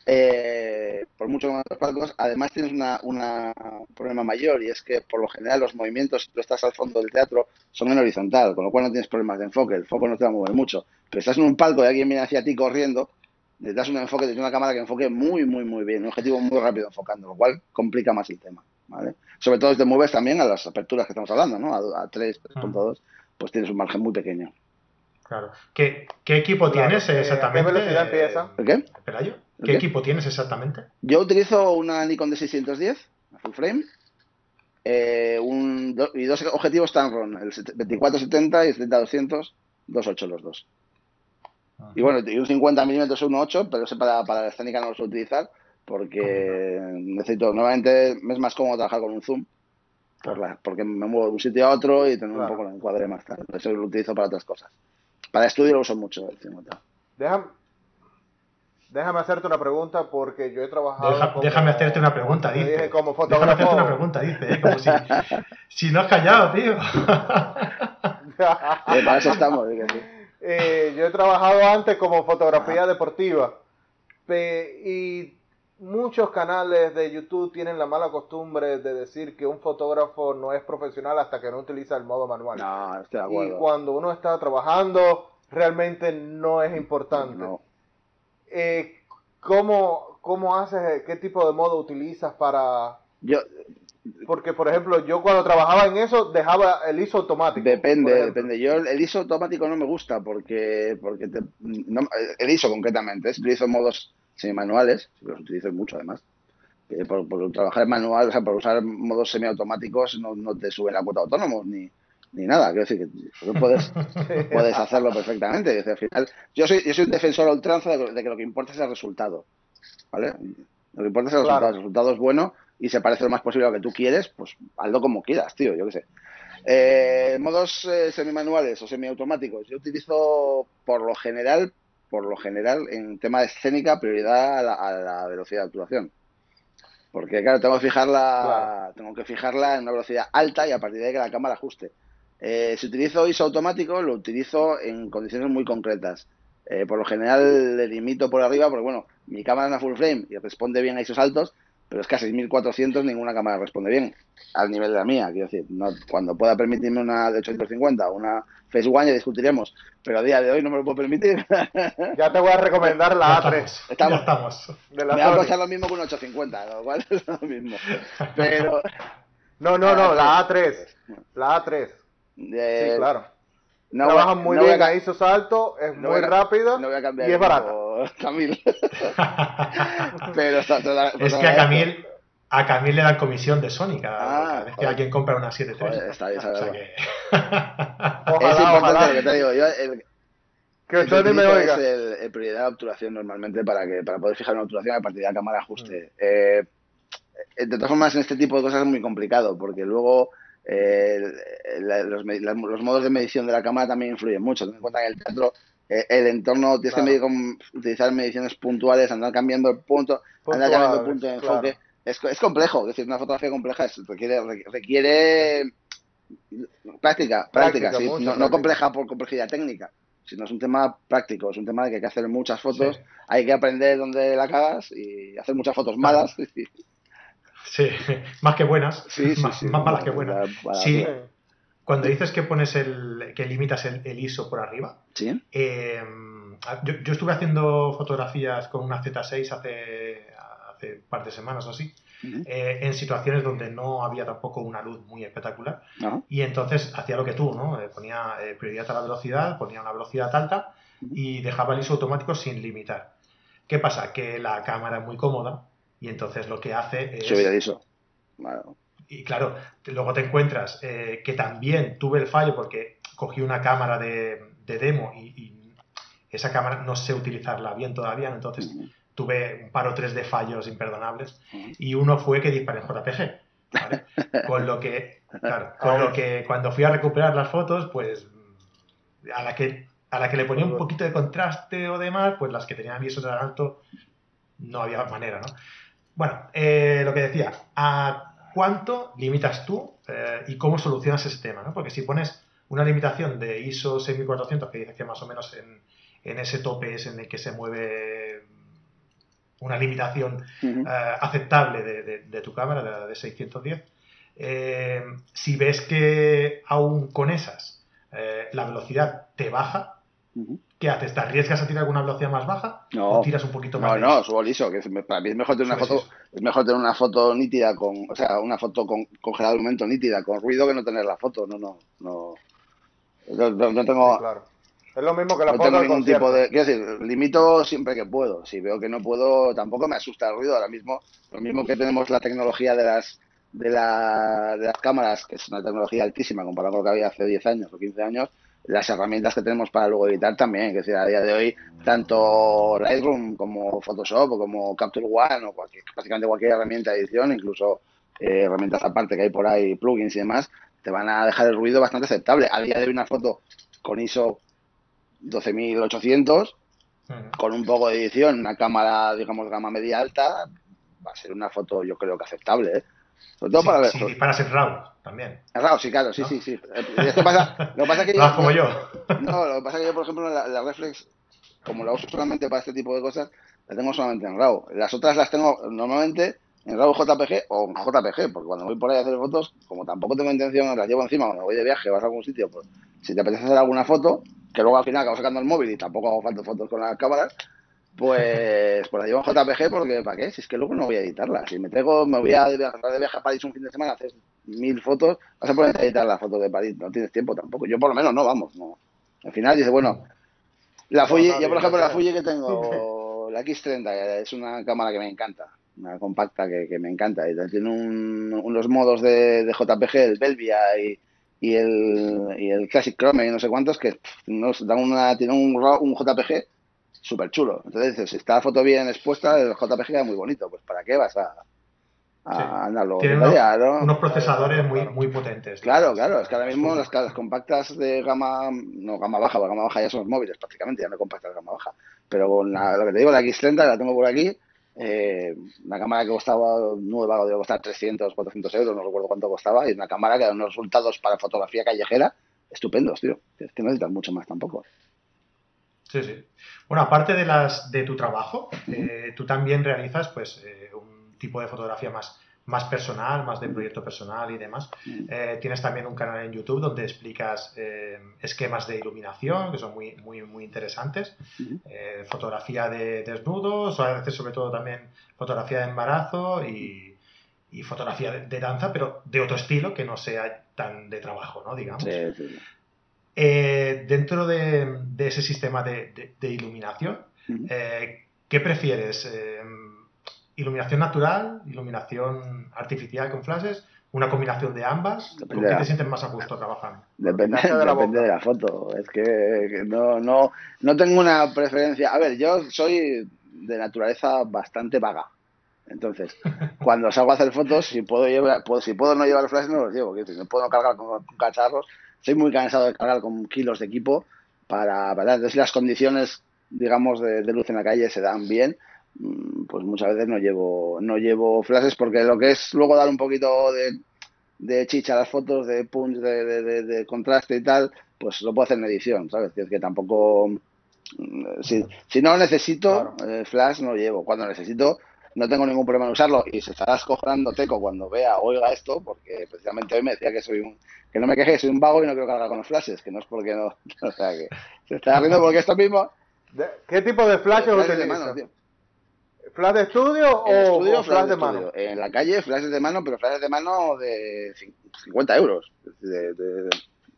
Eh, por mucho que los palcos, además tienes un problema mayor y es que por lo general los movimientos, si tú estás al fondo del teatro, son en horizontal, con lo cual no tienes problemas de enfoque, el foco no te va a mover mucho. Pero estás en un palco y alguien viene hacia ti corriendo, necesitas un enfoque, necesitas una cámara que enfoque muy, muy, muy bien, un objetivo muy rápido enfocando, lo cual complica más el tema. ¿vale? Sobre todo si te mueves también a las aperturas que estamos hablando, ¿no? A, a 3, 3.2, pues tienes un margen muy pequeño. Claro. ¿Qué, qué equipo Claro, tienes eh, ¿a qué exactamente? velocidad empieza? ¿El qué? Pelayo? ¿El ¿Qué qué? equipo tienes exactamente? Yo utilizo una Nikon D610, full frame, eh, un, do- y dos objetivos Tamron, el 2470 y el 70-200, 2.8 los dos. Y bueno, y un 50 milímetros 1.8, pero ese para, para la escénica no lo suelo utilizar porque necesito, normalmente me es más cómodo trabajar con un zoom, por la- porque me muevo de un sitio a otro y tener Claro. un poco el encuadre más tarde. Eso lo utilizo para otras cosas. Para estudio lo uso mucho el 50. Déjame, déjame hacerte una pregunta porque yo he trabajado. Deja- como- déjame hacerte una pregunta, dice. dije, como Déjame fotógrafo. hacerte una pregunta, dice, ¿eh? como si, [LAUGHS] si no has callado, tío. [LAUGHS] Eh, para eso estamos. ¿eh? Eh, yo he trabajado antes como fotografía deportiva pe- y muchos canales de YouTube tienen la mala costumbre de decir que un fotógrafo no es profesional hasta que no utiliza el modo manual. No, estoy de y acuerdo. cuando uno está trabajando realmente no es importante. No. Eh, ¿cómo, ¿Cómo haces? ¿Qué tipo de modo utilizas para...? Yo, Porque, por ejemplo, yo cuando trabajaba en eso dejaba el ISO automático. Depende, depende. Yo el ISO automático no me gusta porque, porque te- no- el ISO concretamente, utilizo modos semimanuales, los utilizo mucho además, que por, trabajar en manual, o sea, por usar modos semiautomáticos no, no te sube la cuota de autónomos ni, ni nada. Quiero decir que puedes, [LAUGHS] puedes hacerlo perfectamente. al final, yo soy, yo soy un defensor a ultranza de, que lo que importa es el resultado. ¿Vale? Lo que importa es el resultado. El resultado es bueno y se parece lo más posible a lo que tú quieres, pues hazlo como quieras, tío, yo qué sé. Eh, modos eh, semimanuales o semiautomáticos. Yo utilizo por lo general, por lo general, en tema de escénica, prioridad a la, velocidad de actuación. Porque claro, tengo que fijarla, tengo que fijarla en una velocidad alta y a partir de ahí que la cámara ajuste. Eh, si utilizo ISO automático, lo utilizo en condiciones muy concretas. Eh, por lo general le limito por arriba porque, bueno, mi cámara es una full frame y responde bien a ISOs altos, pero es que a 6400 ninguna cámara responde bien al nivel de la mía. Quiero decir, no, cuando pueda permitirme una de 850 o una Face One ya discutiremos, pero a día de hoy no me lo puedo permitir. [LAUGHS] Ya te voy a recomendar la A3. Estamos. estamos. me va a costar lo mismo que un 850, lo cual es lo mismo. [LAUGHS] Pero... No, no, no, la A3. La A3 sí, claro. No Trabajan muy bien a ISO salto, es muy rápido y es barato. [LAUGHS] Camil. Pero es que a Camil, a Camil le dan comisión de Sony cada, ah, vez que alguien compra una 7.3. Está bien, o sea que... [LAUGHS] ojalá, es importante lo que te digo. Yo, el, que Sony me oiga. Es el, prioridad de obturación normalmente para que para poder fijar una obturación a partir de la cámara ajuste. Mm. Eh, de todas formas, en este tipo de cosas es muy complicado porque luego eh, los, los, modos de medición de la cámara también influyen mucho. Ten en cuenta que el teatro, eh, el entorno, tienes que medir con, utilizar mediciones puntuales, andar cambiando el punto, andar cambiando el punto de enfoque. Es, es, complejo, es decir, una fotografía compleja requiere, requiere práctica, práctica, no, compleja por complejidad técnica, sino es un tema práctico, es un tema de que hay que hacer muchas fotos, hay que aprender dónde la cagas y hacer muchas fotos malas. [LAUGHS] Sí, [LAUGHS] más que buenas. más, malas que buenas. sí. Cuando dices que pones el. que limitas el, ISO por arriba. Sí. Em, yo, estuve haciendo fotografías con una Z6 hace, hace un par de semanas o así. Eh, en situaciones donde no había tampoco una luz muy espectacular. Y entonces hacía lo que tú, ¿no? Eh, ponía eh, prioridad a la velocidad, ponía una velocidad alta y dejaba el ISO automático sin limitar. ¿Qué pasa? Que la cámara es muy cómoda y entonces lo que hace es... Subir eso. Y claro, luego te encuentras eh, que también tuve el fallo porque cogí una cámara de, demo y, esa cámara no sé utilizarla bien todavía, entonces tuve un par o tres de fallos imperdonables y uno fue que disparé en JPG. [LAUGHS] con lo que, claro, con lo que cuando fui a recuperar las fotos, pues a la que a la que le ponía un poquito de contraste o demás, pues las que tenían ISO tan alto no había manera, ¿no? Bueno, eh, lo que decía, ¿a cuánto limitas tú eh, y cómo solucionas ese tema? ¿no? Porque si pones una limitación de ISO 6400, que dice que más o menos en, ese tope es en el que se mueve una limitación eh, aceptable de, tu cámara, de, 610, si ves que aún con esas la velocidad te baja, ¿Qué haces? ¿Te arriesgas a tirar alguna velocidad más baja? No. ¿O tiras un poquito más? No, no, subo liso. Que para mí es mejor tener una foto, es mejor tener una foto nítida con, o sea, una foto con congelado momento nítida, con ruido que no tener la foto. No, no, no. No, tengo. claro. Es lo mismo que la no foto. tengo ningún tipo de. Quiero decir, limito siempre que puedo. Si veo que no puedo, tampoco me asusta el ruido. Ahora mismo, lo mismo que tenemos la tecnología de las de, la, de las cámaras, que es una tecnología altísima comparado con lo que había hace 10 años o 15 años, las herramientas que tenemos para luego editar también. Que decir, a día de hoy, tanto Lightroom como Photoshop o como Capture One o cualquier, prácticamente cualquier herramienta de edición, incluso eh, herramientas aparte que hay por ahí, plugins y demás, te van a dejar el ruido bastante aceptable. A día de hoy, una foto con ISO 12800, con un poco de edición, una cámara, digamos, gama media alta, va a ser una foto, yo creo que aceptable. ¿eh? Sobre todo para ver. Sí, para ser RAW también. RAW, sí, claro, sí, sí, sí. Esto pasa, lo que pasa es que [LAUGHS] yo, como yo. No, lo que pasa es que yo, por ejemplo, la, Reflex, como la uso solamente para este tipo de cosas, la tengo solamente en RAW. Las otras las tengo normalmente en RAW JPG o en JPG, porque cuando voy por ahí a hacer fotos, como tampoco tengo intención, las llevo encima cuando voy de viaje, vas a algún sitio, pues si te apetece hacer alguna foto, que luego al final acabo sacando el móvil y tampoco hago falta fotos con las cámaras, pues, pues la llevo en JPG porque, ¿para qué? Si es que luego no voy a editarla. Si me traigo, me voy a de viaje a París un fin de semana, haces mil fotos, vas a poder editar las fotos de París, no tienes tiempo tampoco. Yo por lo menos no, vamos, no. Al final dice, bueno, la Fuji, yo por ejemplo la Fuji que tengo, [LAUGHS] la X30, es una cámara que me encanta. una compacta que, me encanta. Y tiene unos modos de, JPG, el Belvia y, y, el, y el Classic Chrome y no sé cuántos, que nos dan una, tiene un, un JPG súper chulo. Entonces, si está la foto bien expuesta, el JPG queda muy bonito. Pues ¿para qué vas a, a andarlo? Tiene unos, unos, procesadores muy, muy potentes. Claro, claro. Es que ahora mismo las, las, compactas de gama, no gama baja, porque gama baja ya son los móviles prácticamente, ya no compactas de gama baja. Pero con lo que te digo, la X30 la tengo por aquí. Eh, una cámara que costaba nueva, debe costar 300, 400 euros, no recuerdo cuánto costaba, y una cámara que da unos resultados para fotografía callejera estupendos, tío. Es que no necesitas mucho más tampoco. Sí, sí. Bueno, aparte de las de tu trabajo, eh, tú también realizas pues eh, un tipo de fotografía más, más personal, más de proyecto personal y demás. Eh, tienes también un canal en YouTube donde explicas esquemas de iluminación que son muy, muy, muy interesantes. fotografía de desnudos, a veces sobre todo también fotografía de embarazo y, y fotografía de, danza, pero de otro estilo que no sea tan de trabajo, ¿no? Digamos. Sí, sí. Eh, dentro de, ese sistema de, iluminación, eh, ¿qué prefieres? Eh, ¿Iluminación natural? ¿Iluminación artificial con flashes? ¿Una combinación de ambas? ¿Con qué te sientes más a gusto trabajando? Depende, [LAUGHS] de, la de la foto. Es que, no, no, no tengo una preferencia. A ver, yo soy de naturaleza bastante vaga. Entonces, [LAUGHS] cuando salgo a hacer fotos, si puedo llevar, si puedo no llevar flashes, no los llevo. Si no puedo cargar con cacharros, estoy muy cansado de cargar con kilos de equipo para, para entonces, si las condiciones digamos de, luz en la calle se dan bien. Mm, pues muchas veces no llevo no llevo flashes porque lo que es luego dar un poquito de, de chicha a las fotos de punch de, de, contraste y tal pues lo puedo hacer en edición sabes que es que tampoco mm, si, si no necesito eh, flash no llevo. Cuando necesito no tengo ningún problema en usarlo y se estará escojonando Teco cuando vea oiga esto, porque precisamente hoy me decía que soy un, que no me queje, soy un vago y no quiero cargar con los flashes, que no es porque no, [LAUGHS] o sea que se está riendo porque esto mismo. ¿Qué tipo de flashes utilizas? ¿Flash de estudio o, flash, de, mano? En la calle, flashes de mano, pero flashes de mano de 50 euros. De, de,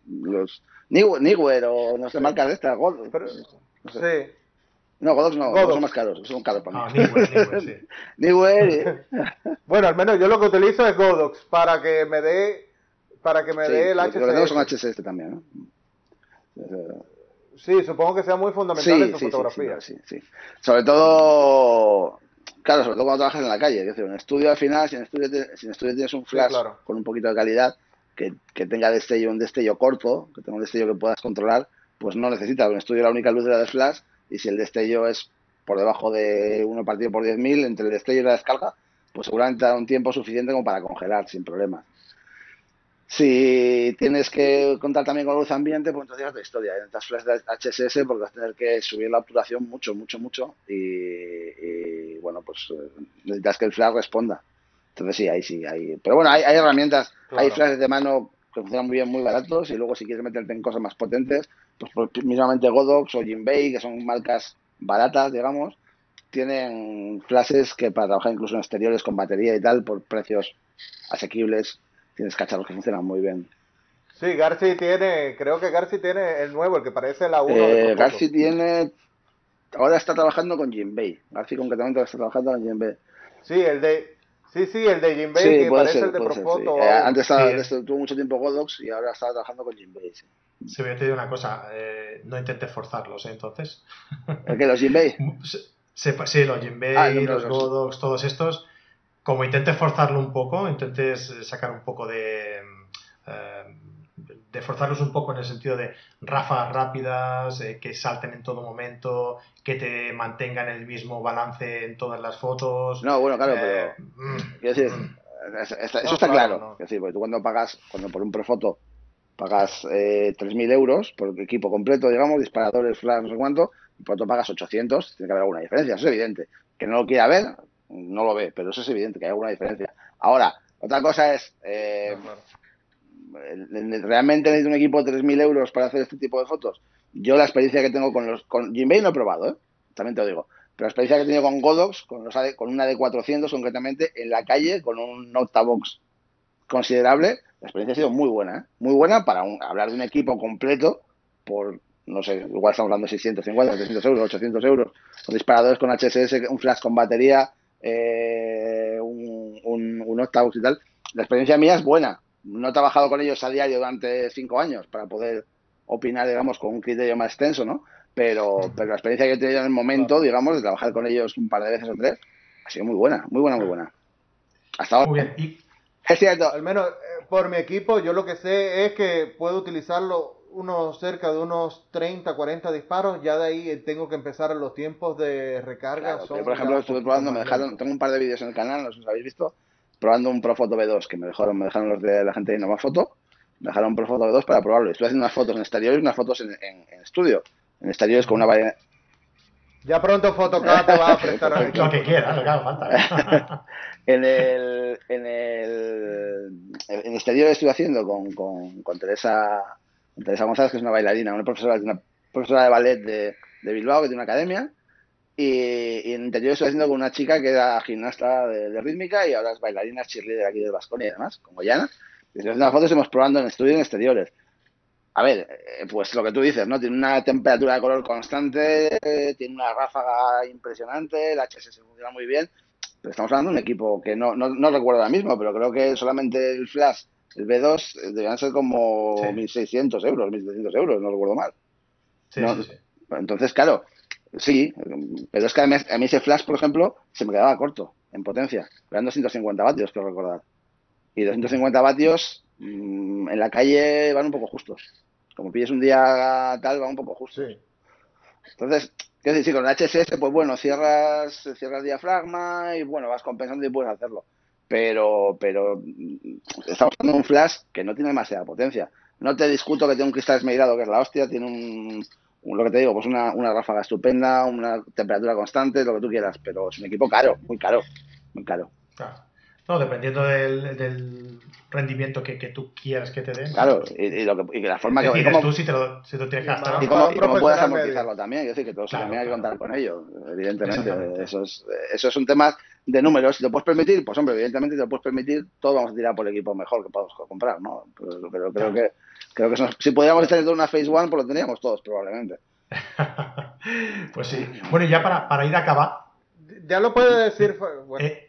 los Niwer o no sé, marcas de estas, Gold. Sí. No, Godox no, son más caros, son caros para mí. Ah, Newer, [LAUGHS] [LAUGHS] bueno, al menos yo lo que utilizo es Godox para que me dé para que me dé el HCS. Los que son HCS también, ¿no? Sí, supongo que sea muy fundamental en tu fotografía. Sí, sí, Sobre todo, claro, sobre todo cuando trabajas en la calle. Es decir, en estudio al final, si en estudio, si en estudio tienes un flash con un poquito de calidad, que, que, tenga destello, un destello corto, que tenga un destello que puedas controlar, pues no necesitas. En estudio la única luz era de flash y si el destello es por debajo de 1 partido por 10.000, entre el destello y la descarga, pues seguramente da un tiempo suficiente como para congelar sin problemas. Si tienes que contar también con luz ambiente, pues entonces es de historia. Necesitas flash de HSS porque vas a tener que subir la obturación mucho, mucho, mucho. Y, bueno, pues eh, necesitas que el flash responda. Entonces sí, ahí sí, hay. Pero bueno, hay, herramientas, hay flashes de mano que funcionan muy bien, muy baratos. Y luego si quieres meterte en cosas más potentes, pues, pues mismamente Godox o Jinbei, que son marcas baratas, digamos, tienen flashes que para trabajar incluso en exteriores con batería y tal, por precios asequibles, tienes cacharros que funcionan muy bien. Sí, Garci tiene, creo que Garci tiene el nuevo, el que parece la 1. Eh, Garci tiene, ahora está trabajando con Jinbei. Garci concretamente está trabajando con Jinbei. Sí, el de, sí, sí, el de Jinbei, que parece el de Profoto. Eh, antes, tuvo mucho tiempo Godox y ahora está trabajando con Jinbei. Sí. Se me ha una cosa, eh, no intentes forzarlos, ¿eh? entonces. [LAUGHS] ¿El que los Jinbei? sí, los Jinbei, ah, los Godox, todos estos. Como intentes forzarlo un poco, intentes sacar un poco de. Eh, de forzarlos un poco en el sentido de ráfagas rápidas, que salten en todo momento, que te mantengan el mismo balance en todas las fotos. No, bueno, claro, pero. Mm, mm. eso está claro. decir, porque tú cuando pagas, cuando por un prefoto pagas eh, 3.000 euros por el equipo completo, digamos, disparadores, flash, no sé cuánto, y por otro pagas 800, tiene que haber alguna diferencia, eso es evidente. Que no lo quiera ver, no lo ve, pero eso es evidente que hay alguna diferencia. Ahora, otra cosa es, eh, ¿realmente necesito un equipo de 3.000 euros para hacer este tipo de fotos? Yo la experiencia que tengo con los, con Jinbei no he probado, ¿eh? también te lo digo, pero la experiencia que he tenido con Godox, con, los, con una de 400 concretamente, en la calle, con un Octavox considerable, la experiencia ha sido muy buena, ¿eh? muy buena para hablar de un equipo completo por, no sé, igual estamos hablando de 650, 300 euros, 800 euros, con disparadores con HSS, un flash con batería, eh, un, un, un octavos y tal, la experiencia mía es buena. No he trabajado con ellos a diario durante cinco años para poder opinar, digamos, con un criterio más extenso, ¿no? Pero, pero la experiencia que he tenido en el momento, digamos, de trabajar con ellos un par de veces o tres, ha sido muy buena, muy buena, muy buena. Hasta ahora. Muy bien. Es cierto. Al menos eh, por mi equipo, yo lo que sé es que puedo utilizarlo unos cerca de unos 30, 40 disparos, ya de ahí tengo que empezar los tiempos de recarga. Claro, yo, por ejemplo, estuve probando, me dejaron, tengo un par de vídeos en el canal, no sé si os habéis visto, probando un Profoto B2 que me dejaron, me dejaron los de la gente de Innova Foto, me dejaron un Profoto B2 para probarlo. Estuve haciendo unas fotos en exteriores y unas fotos en, en, en estudio. En exteriores con una variedad. Ya pronto Photocad te va a prestar [LAUGHS] lo que quiera, lo que haga falta. [LAUGHS] en el en el en exterior estuve haciendo con, con, con Teresa con Teresa González, que es una bailarina, una profesora, una profesora de ballet de, de Bilbao, que tiene una academia, y, y, en interior estoy haciendo con una chica que era gimnasta de, de rítmica y ahora es bailarina cheerleader aquí de Vasconia y demás, con Goyana. Y estoy haciendo las fotos hemos probando en estudio y en exteriores. A ver, eh, pues lo que tú dices, ¿no? Tiene una temperatura de color constante, tiene una ráfaga impresionante, el HS funciona muy bien, pero estamos hablando de un equipo que no, no, no recuerdo ahora mismo, pero creo que solamente el flash, el B2, eh, debían ser como sí. 1.600 euros, 1.700 euros, no recuerdo mal. Sí, no, sí, sí. Entonces, claro, Sí, pero es que a mí, a mí, ese flash, por ejemplo, se me quedaba corto en potencia. Eran 250 vatios, quiero recordar. Y 250 vatios mmm, en la calle van un poco justos. Como pilles un día tal, van un poco justos. Sí. Entonces, ¿qué decir? Con el HSS, pues bueno, cierras, cierras diafragma y bueno, vas compensando y puedes hacerlo. Pero, pero estamos usando un flash que no tiene demasiada potencia. No te discuto que tiene un cristal esmerilado que es la hostia, tiene un, lo que te digo, pues una, una, ráfaga estupenda, una temperatura constante, lo que tú quieras, pero es un equipo caro, muy caro, muy caro. Claro. No, dependiendo del, del rendimiento que, que, tú quieras que te den. Claro, y, y, lo que, y la forma que... Decir, tú si te lo, si tienes que gastar. Y cómo, y cómo puedes amortizarlo medio. también, es decir, que todos claro, también hay que contar con ello, evidentemente. Eso es, eso es un tema de números. Si te puedes permitir, pues hombre, evidentemente si te lo puedes permitir, todos vamos a tirar por el equipo mejor que podamos comprar, ¿no? Pero, pero creo claro. que creo que si pudiéramos tener una Phase One, pues lo teníamos todos probablemente. [LAUGHS] pues sí. Bueno, y ya para, para ir a acabar. Ya lo puede decir. Bueno, eh,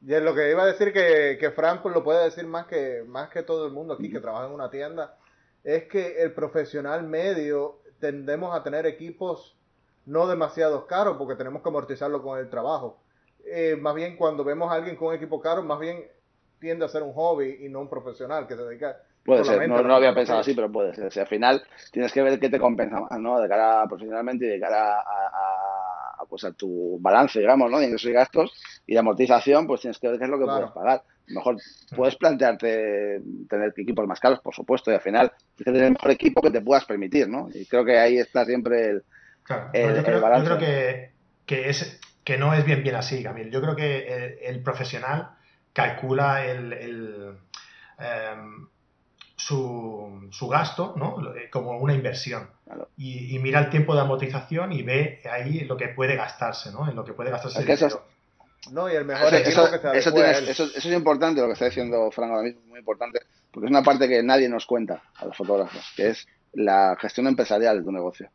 ya lo que iba a decir que, que Frank pues, lo puede decir más que, más que todo el mundo aquí que trabaja en una tienda. Es que el profesional medio tendemos a tener equipos no demasiado caros porque tenemos que amortizarlo con el trabajo. Eh, más bien cuando vemos a alguien con un equipo caro, más bien tiende a ser un hobby y no un profesional que se dedica Puede ser, no, no lo había pensado así, pero puede ser. Al final tienes que ver qué te compensa más, ¿no? De cara profesionalmente y de cara a, a, pues a tu balance, digamos, ¿no? De ingresos y gastos y de amortización, pues tienes que ver qué es lo que claro. puedes pagar. Mejor puedes plantearte tener equipos más caros, por supuesto, y al final tienes que tener el mejor equipo que te puedas permitir, ¿no? Y creo que ahí está siempre el, claro. el, yo, creo, el balance. Yo creo que, que, es, que no es bien bien así, Camil. Yo creo que el, el profesional calcula el, el um, su, su, gasto ¿no? como una inversión claro. y, y, mira el tiempo de amortización y ve ahí lo que puede gastarse, ¿no? en lo que puede gastarse. Es que eso es... No, y el mejor eso, equipo eso, que se eso, tienes, eso, eso, es importante, lo que está diciendo Frank ahora mismo, muy importante, porque es una parte que nadie nos cuenta a los fotógrafos, que es la gestión empresarial de tu negocio.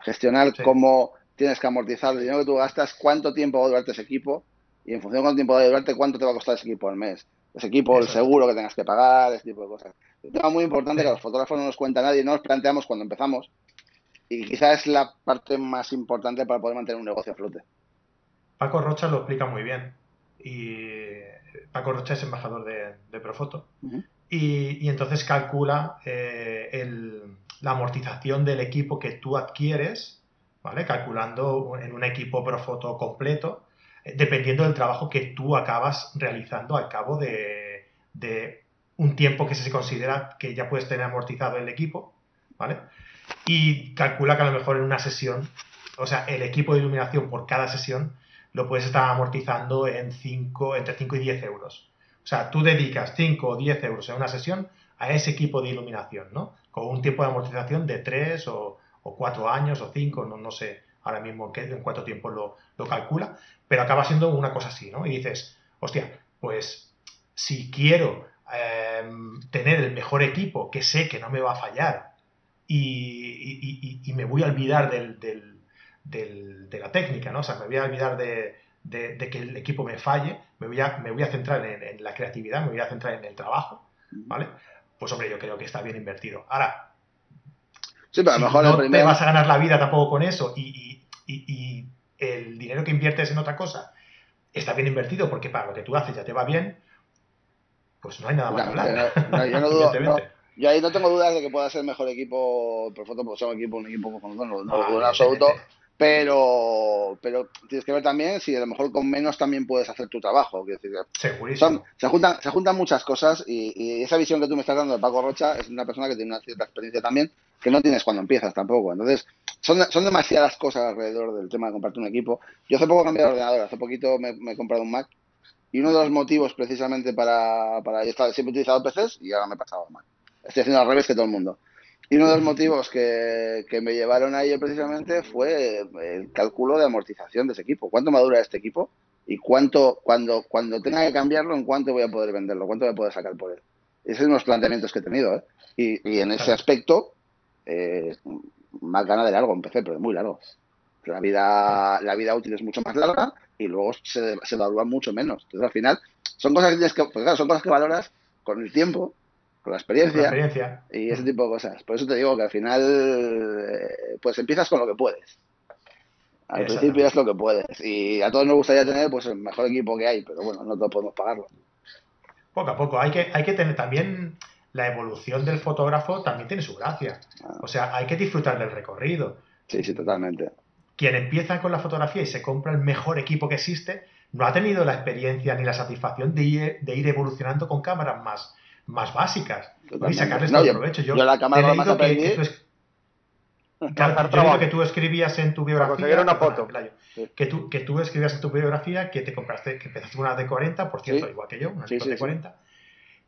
Gestionar sí. cómo tienes que amortizar el dinero que tú gastas, cuánto tiempo va a durarte ese equipo y en función de cuánto tiempo va a durarte, cuánto te va a costar ese equipo al mes. Ese equipo, Eso. el seguro que tengas que pagar, ese tipo de cosas. Un tema muy importante que a los fotógrafos no nos cuenta nadie, no nos planteamos cuando empezamos. Y quizás es la parte más importante para poder mantener un negocio a flote. Paco Rocha lo explica muy bien. Y Paco Rocha es embajador de, de Profoto. Uh -huh. y, y, entonces calcula eh, el, la amortización del equipo que tú adquieres, ¿vale? Calculando en un equipo Profoto completo, dependiendo del trabajo que tú acabas realizando al cabo de, un tiempo que se considera que ya puedes tener amortizado el equipo, ¿vale? Y calcula que a lo mejor en una sesión, o sea, el equipo de iluminación por cada sesión lo puedes estar amortizando en 5, entre 5 y 10 euros. O sea, tú dedicas 5 o 10 euros en una sesión a ese equipo de iluminación, ¿no? Con un tiempo de amortización de 3 o, o 4 años o 5, no, no sé ahora mismo en, qué, en cuánto tiempo lo, lo calcula, pero acaba siendo una cosa así, ¿no? Y dices, hostia, pues si quiero eh, tener el mejor equipo que sé que no me va a fallar y, y, y, y me voy a olvidar del, del, del, de la técnica, ¿no? O sea, me voy a olvidar de, de, que el equipo me falle, me voy a, me voy a centrar en, la creatividad, me voy a centrar en el trabajo, ¿vale? Pues hombre, yo creo que está bien invertido. Ahora, sí, pero a lo mejor no te vas a ganar la vida tampoco con eso. Y, el dinero que inviertes en otra cosa está bien invertido porque para lo que tú haces ya te va bien, pues no hay nada más que hablar. yo, no [LAUGHS] yo ahí no tengo dudas de que pueda ser mejor equipo, por foto, pues un equipo, un equipo con no, no, no, en absoluto pero, pero tienes que ver también si a lo mejor con menos también puedes hacer tu trabajo. Decir, Segurísimo. se, juntan, se juntan muchas cosas y, esa visión que tú me estás dando de Paco Rocha es una persona que tiene una cierta experiencia también que no tienes cuando empiezas tampoco. Entonces, son, son demasiadas cosas alrededor del tema de comprarte un equipo. Yo hace poco cambié de ordenador, hace poquito me, he comprado un Mac y uno de los motivos precisamente para, para yo estaba, siempre he utilizado PCs y ahora me he pasado a Mac. Estoy haciendo al revés que todo el mundo. Y uno de los motivos que, me llevaron a ello precisamente fue el cálculo de amortización de ese equipo. ¿Cuánto madura este equipo? Y cuánto, cuando, cuando tenga que cambiarlo, en cuánto voy a poder venderlo, cuánto voy a poder sacar por él. Esos son los planteamientos que he tenido. ¿eh? Y, en ese aspecto, eh, más gana de largo, empecé, pero muy largo. La vida, la vida útil es mucho más larga y luego se, se evalúa mucho menos. Entonces, al final, son cosas que, que pues son cosas que valoras con el tiempo con la experiencia, y ese tipo de cosas. Por eso te digo que al final, eh, pues empiezas con lo que puedes. Al principio es lo que puedes. Y a todos nos gustaría tener pues el mejor equipo que hay, pero bueno, no todos podemos pagarlo. Poco a poco. Hay que, hay que tener también la evolución del fotógrafo también tiene su gracia. Ah. O sea, hay que disfrutar del recorrido. Sí, sí, totalmente. Quien empieza con la fotografía y se compra el mejor equipo que existe, no ha tenido la experiencia ni la satisfacción de ir, de ir evolucionando con cámaras más, más básicas y sacarles todo el provecho. Yo, la cámara más que, que, [LAUGHS] tú yo que tú escribías en tu biografía. una foto. que, tú, que tú escribías en tu biografía que te compraste, que empezaste con una de 40, por cierto, igual que yo, una de 40.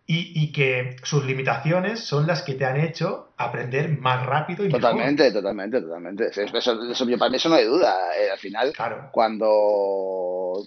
Y, y, que sus limitaciones son las que te han hecho aprender más rápido y Totalmente, totalmente, totalmente. Eso, eso, para mí eso no hay duda. Eh, al final, cuando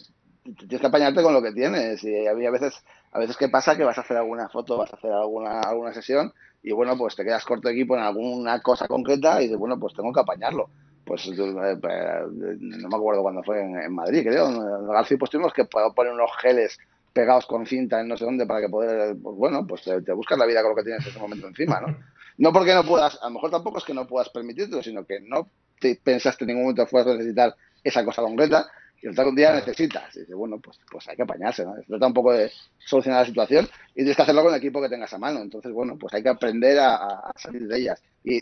tienes que apañarte con lo que tienes. Y había veces a veces que pasa que vas a hacer alguna foto, vas a hacer alguna, alguna sesión y bueno, pues te quedas corto de equipo en alguna cosa concreta y dices, bueno, pues tengo que apañarlo. Pues eh, no me acuerdo cuándo fue en, Madrid, creo. En García pues tuvimos que poner unos geles pegados con cinta en no sé dónde para que poder, pues bueno, pues te, buscas la vida con lo que tienes en ese momento encima, ¿no? No porque no puedas, a lo mejor tampoco es que no puedas permitirlo, sino que no te pensaste en ningún momento que fueras a necesitar esa cosa concreta y el tal un día necesitas. Y dice, bueno, pues, pues hay que apañarse, ¿no? Se trata un poco de solucionar la situación y tienes que hacerlo con el equipo que tengas a mano. Entonces, bueno, pues hay que aprender a, salir de ellas. Y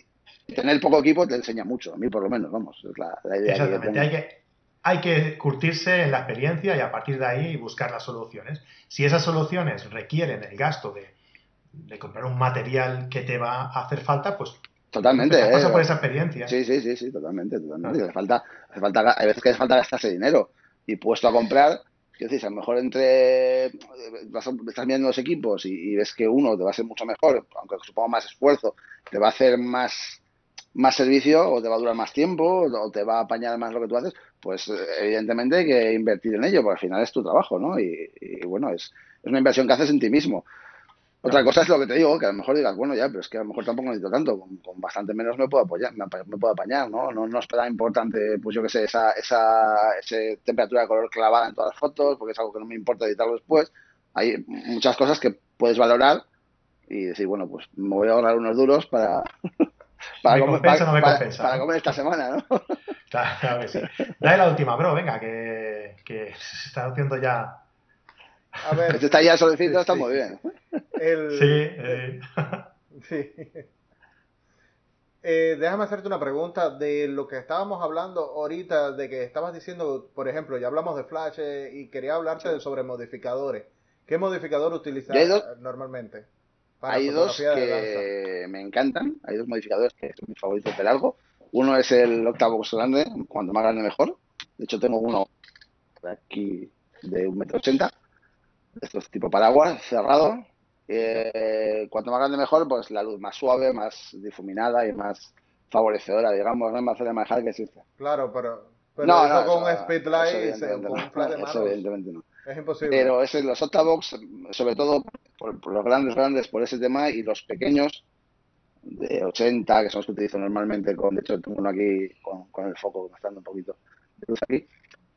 tener poco equipo te enseña mucho, a mí por lo menos, vamos, es la, idea. Exactamente, hay, que, hay que curtirse en la experiencia y a partir de ahí buscar las soluciones. Si esas soluciones requieren el gasto de, de comprar un material que te va a hacer falta, pues Totalmente. Pasa eh. por esa experiencia. Sí, sí, sí, sí, totalmente. totalmente. Hace falta, hace falta, hay veces que hace falta gastarse dinero y puesto a comprar, que decís, a lo mejor entre vas estás viendo los equipos y, ves que uno te va a ser mucho mejor, aunque suponga más esfuerzo, te va a hacer más, más servicio o te va a durar más tiempo o te va a apañar más lo que tú haces, pues evidentemente hay que invertir en ello, porque al final es tu trabajo, ¿no? Y, y bueno, es, es una inversión que haces en ti mismo. Otra cosa es lo que te digo, que a lo mejor digas, bueno, ya, pero es que a lo mejor tampoco necesito tanto, con, bastante menos me puedo apoyar, me, puedo apañar, ¿no? ¿no? No es tan importante, pues yo qué sé, esa, esa, temperatura de color clavada en todas las fotos, porque es algo que no me importa editarlo después. Hay muchas cosas que puedes valorar y decir, bueno, pues me voy a ahorrar unos duros para, [LAUGHS] para, comer, para, comer esta semana, ¿no? [LAUGHS] Claro, que sí. Dale la última, bro, venga, que, que se está haciendo ya a ver. Este está ya solicito, está muy bien. Sí. Eh. [LAUGHS] sí. Eh, déjame hacerte una pregunta de lo que estábamos hablando ahorita, de que estabas diciendo, por ejemplo, ya hablamos de Flash eh, y quería hablarte sobre modificadores. ¿Qué modificador utilizas normalmente? hay dos que me encantan, hay dos modificadores que son mis favoritos de largo. Uno es el octavo grande, cuanto más grande mejor. De hecho tengo uno aquí de un metro ochenta esto es tipo paraguas, cerrado. Eh, cuanto más grande mejor, pues la luz más suave, más difuminada y más favorecedora, digamos, no es más fácil de manejar que existe. Claro, pero, no, no, con un speedlight con un flash de manos, evidentemente no. Es imposible. Pero es los octavox, sobre todo por, los grandes, grandes, por ese tema, y los pequeños, de 80, que son los que utilizo normalmente, con, de hecho tengo uno aquí con, con el foco gastando un poquito de luz aquí,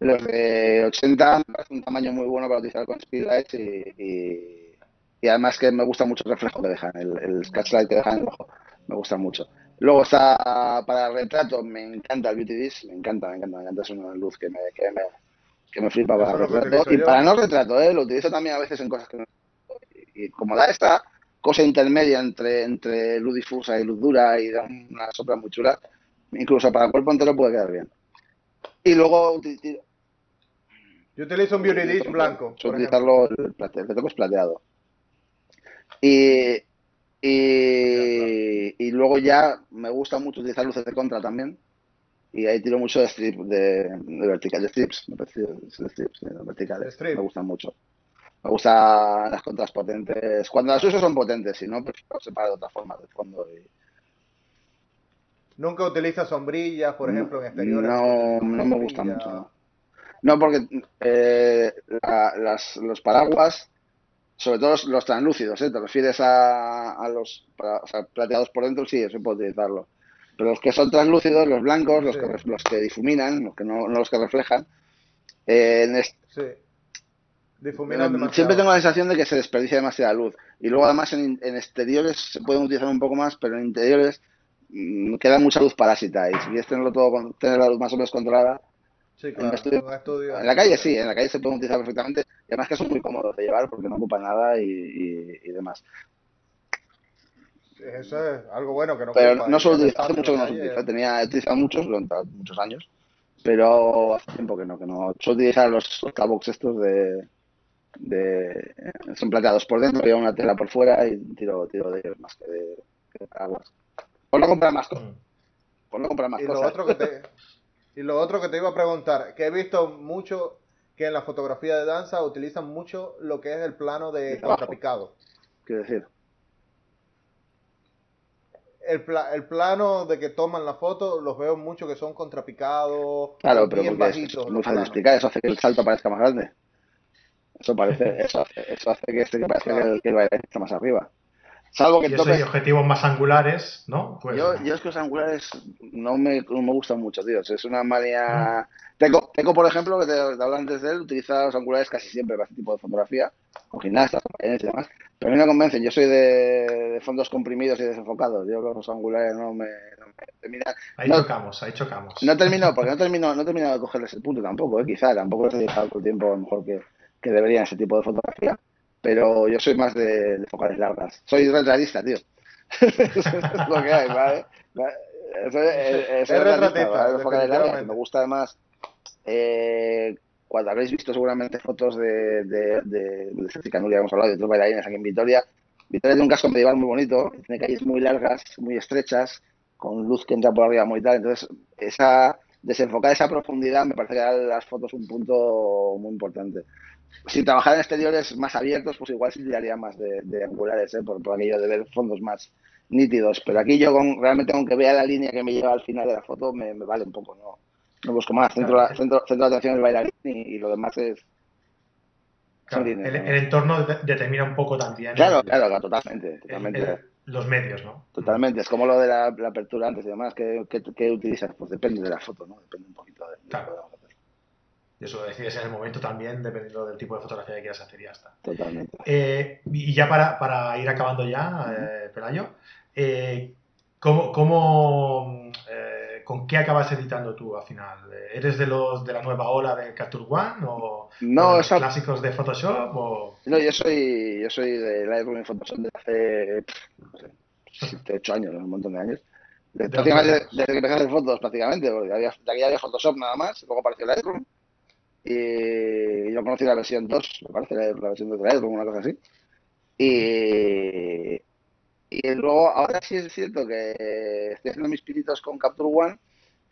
Los de 80 me parece un tamaño muy bueno para utilizar con speedlights y, y, además que me gusta mucho el reflejo que dejan, el, el que dejan en el ojo, me gusta mucho. Luego está para retrato, me encanta el Beauty Disc, me encanta, me encanta, me encanta, es una luz que me, que me, que me flipa para retrato. Y para no retrato, ¿eh? lo utilizo también a veces en cosas que no. Y como da esta cosa intermedia entre, entre luz difusa y luz dura y da una sombra muy chula, incluso para el cuerpo entero puede quedar bien. Y luego yo utilizo un Beauty Disc blanco. utilizarlo, el, el es plateado. Y, y, y, luego ya me gusta mucho utilizar luces de contra también. Y ahí tiro mucho de strip, de, de vertical, de strips, me parece, de strips, de verticales. Me gustan mucho. Me gustan las contras potentes. Cuando las uso son potentes, si no, prefiero separar de otra forma de fondo. Y... ¿Nunca utilizas sombrillas, por ejemplo, en exteriores? No, no me gusta mucho. No, porque eh, las, los paraguas, sobre todo los, translúcidos, ¿eh? te refieres a, a los plateados por dentro, sí, eso puedo utilizarlo. Pero los que son translúcidos, los blancos, los, que, los que difuminan, los que no, no los que reflejan, eh, en sí. Difuminan siempre tengo la sensación de que se desperdicia demasiada luz. Y luego además en, en exteriores se pueden utilizar un poco más, pero en interiores mmm, queda mucha luz parásita. Y si quieres tenerlo todo, tener la luz más o menos controlada, Sí, claro, en, la calle sí, en la calle se puede utilizar perfectamente y además que son muy cómodos de llevar porque no ocupan nada y, y, demás. Eso es algo bueno que no Pero no solo utilizar, hace mucho que no se utiliza, tenía, he utilizado muchos durante muchos años, pero hace tiempo que no, que no. Suelo utilizar los, los estos de, de, son plateados por dentro, llevan una tela por fuera y tiro, tiro de ellos más que de, de paraguas. Por no comprar más cosas. Mm. Por no comprar más y cosas. Lo otro que te, y lo otro que te iba a preguntar, que he visto mucho que en la fotografía de danza utilizan mucho lo que es el plano de contrapicado. ¿Qué decir? El, el, plano de que toman la foto, los veo mucho que son contrapicados. Claro, pero porque bajitos, es muy fácil de explicar, eso hace que el salto parezca más grande. Eso parece, eso hace, eso hace que este que parezca que el, que el está más arriba. Salvo que y objetivos más angulares, ¿no? Pues, yo, yo es que los angulares no me, no me gustan mucho, tío. Es una manía. Mm. Teco, Teco, por ejemplo, que te, te hablaba antes de él, utiliza los angulares casi siempre para este tipo de fotografía, con gimnastas, con y demás. Pero a mí me convencen. Yo soy de, fondos comprimidos y desenfocados. Yo los angulares no me, no me terminan. Ahí chocamos, ahí chocamos. No termino, porque no termino, no termino de cogerles el punto tampoco, ¿eh? quizá. Tampoco les he dedicado el tiempo a lo mejor que, que deberían ese tipo de fotografía pero yo soy más de, focales largas. Soy retratista, tío. [LAUGHS] eso es lo que hay, ¿vale? Eso es, retratista, focales largas. Me gusta además, eh, cuando habréis visto seguramente fotos de, de, de, de Canulia, hemos hablado de otros bailarines aquí en Vitoria, Vitoria tiene un casco medieval muy bonito, tiene calles muy largas, muy estrechas, con luz que entra por arriba muy tal, entonces esa desenfocar esa profundidad me parece que da a las fotos un punto muy importante si trabajara en exteriores más abiertos, pues igual sí tiraría más de, angulares, ¿eh? por, aquello de ver fondos más nítidos. Pero aquí yo con, realmente aunque vea la línea que me lleva al final de la foto, me, vale un poco, no, no busco más. Centro, la, centro, centro de atención el bailarín y, lo demás es... el, entorno determina un poco también. Claro, claro, totalmente. totalmente. los medios, ¿no? Totalmente. Es como lo de la, apertura antes y demás. ¿Qué, qué, utilizas? Pues depende de la foto, ¿no? Depende un poquito de, claro. Y eso lo decides en el momento también, dependiendo del tipo de fotografía que quieras hacer y ya está. Totalmente. Eh, y ya para, para, ir acabando ya, eh, Pelayo, eh, ¿cómo, cómo eh, ¿con qué acabas editando tú al final? ¿Eres de los de la nueva ola de Capture One o, no, los clásicos de Photoshop? O... No, yo soy, yo soy de Lightroom y Photoshop desde hace no sé, 7, 8 años, un montón de años. Desde, desde, que empecé a hacer fotos prácticamente, porque había, de aquí había Photoshop nada más, luego apareció Lightroom y yo conocí la versión 2, me parece, la, versión 2 de Lightroom, una cosa así. Y, y luego, ahora sí es cierto que estoy haciendo mis pinitos con Capture One,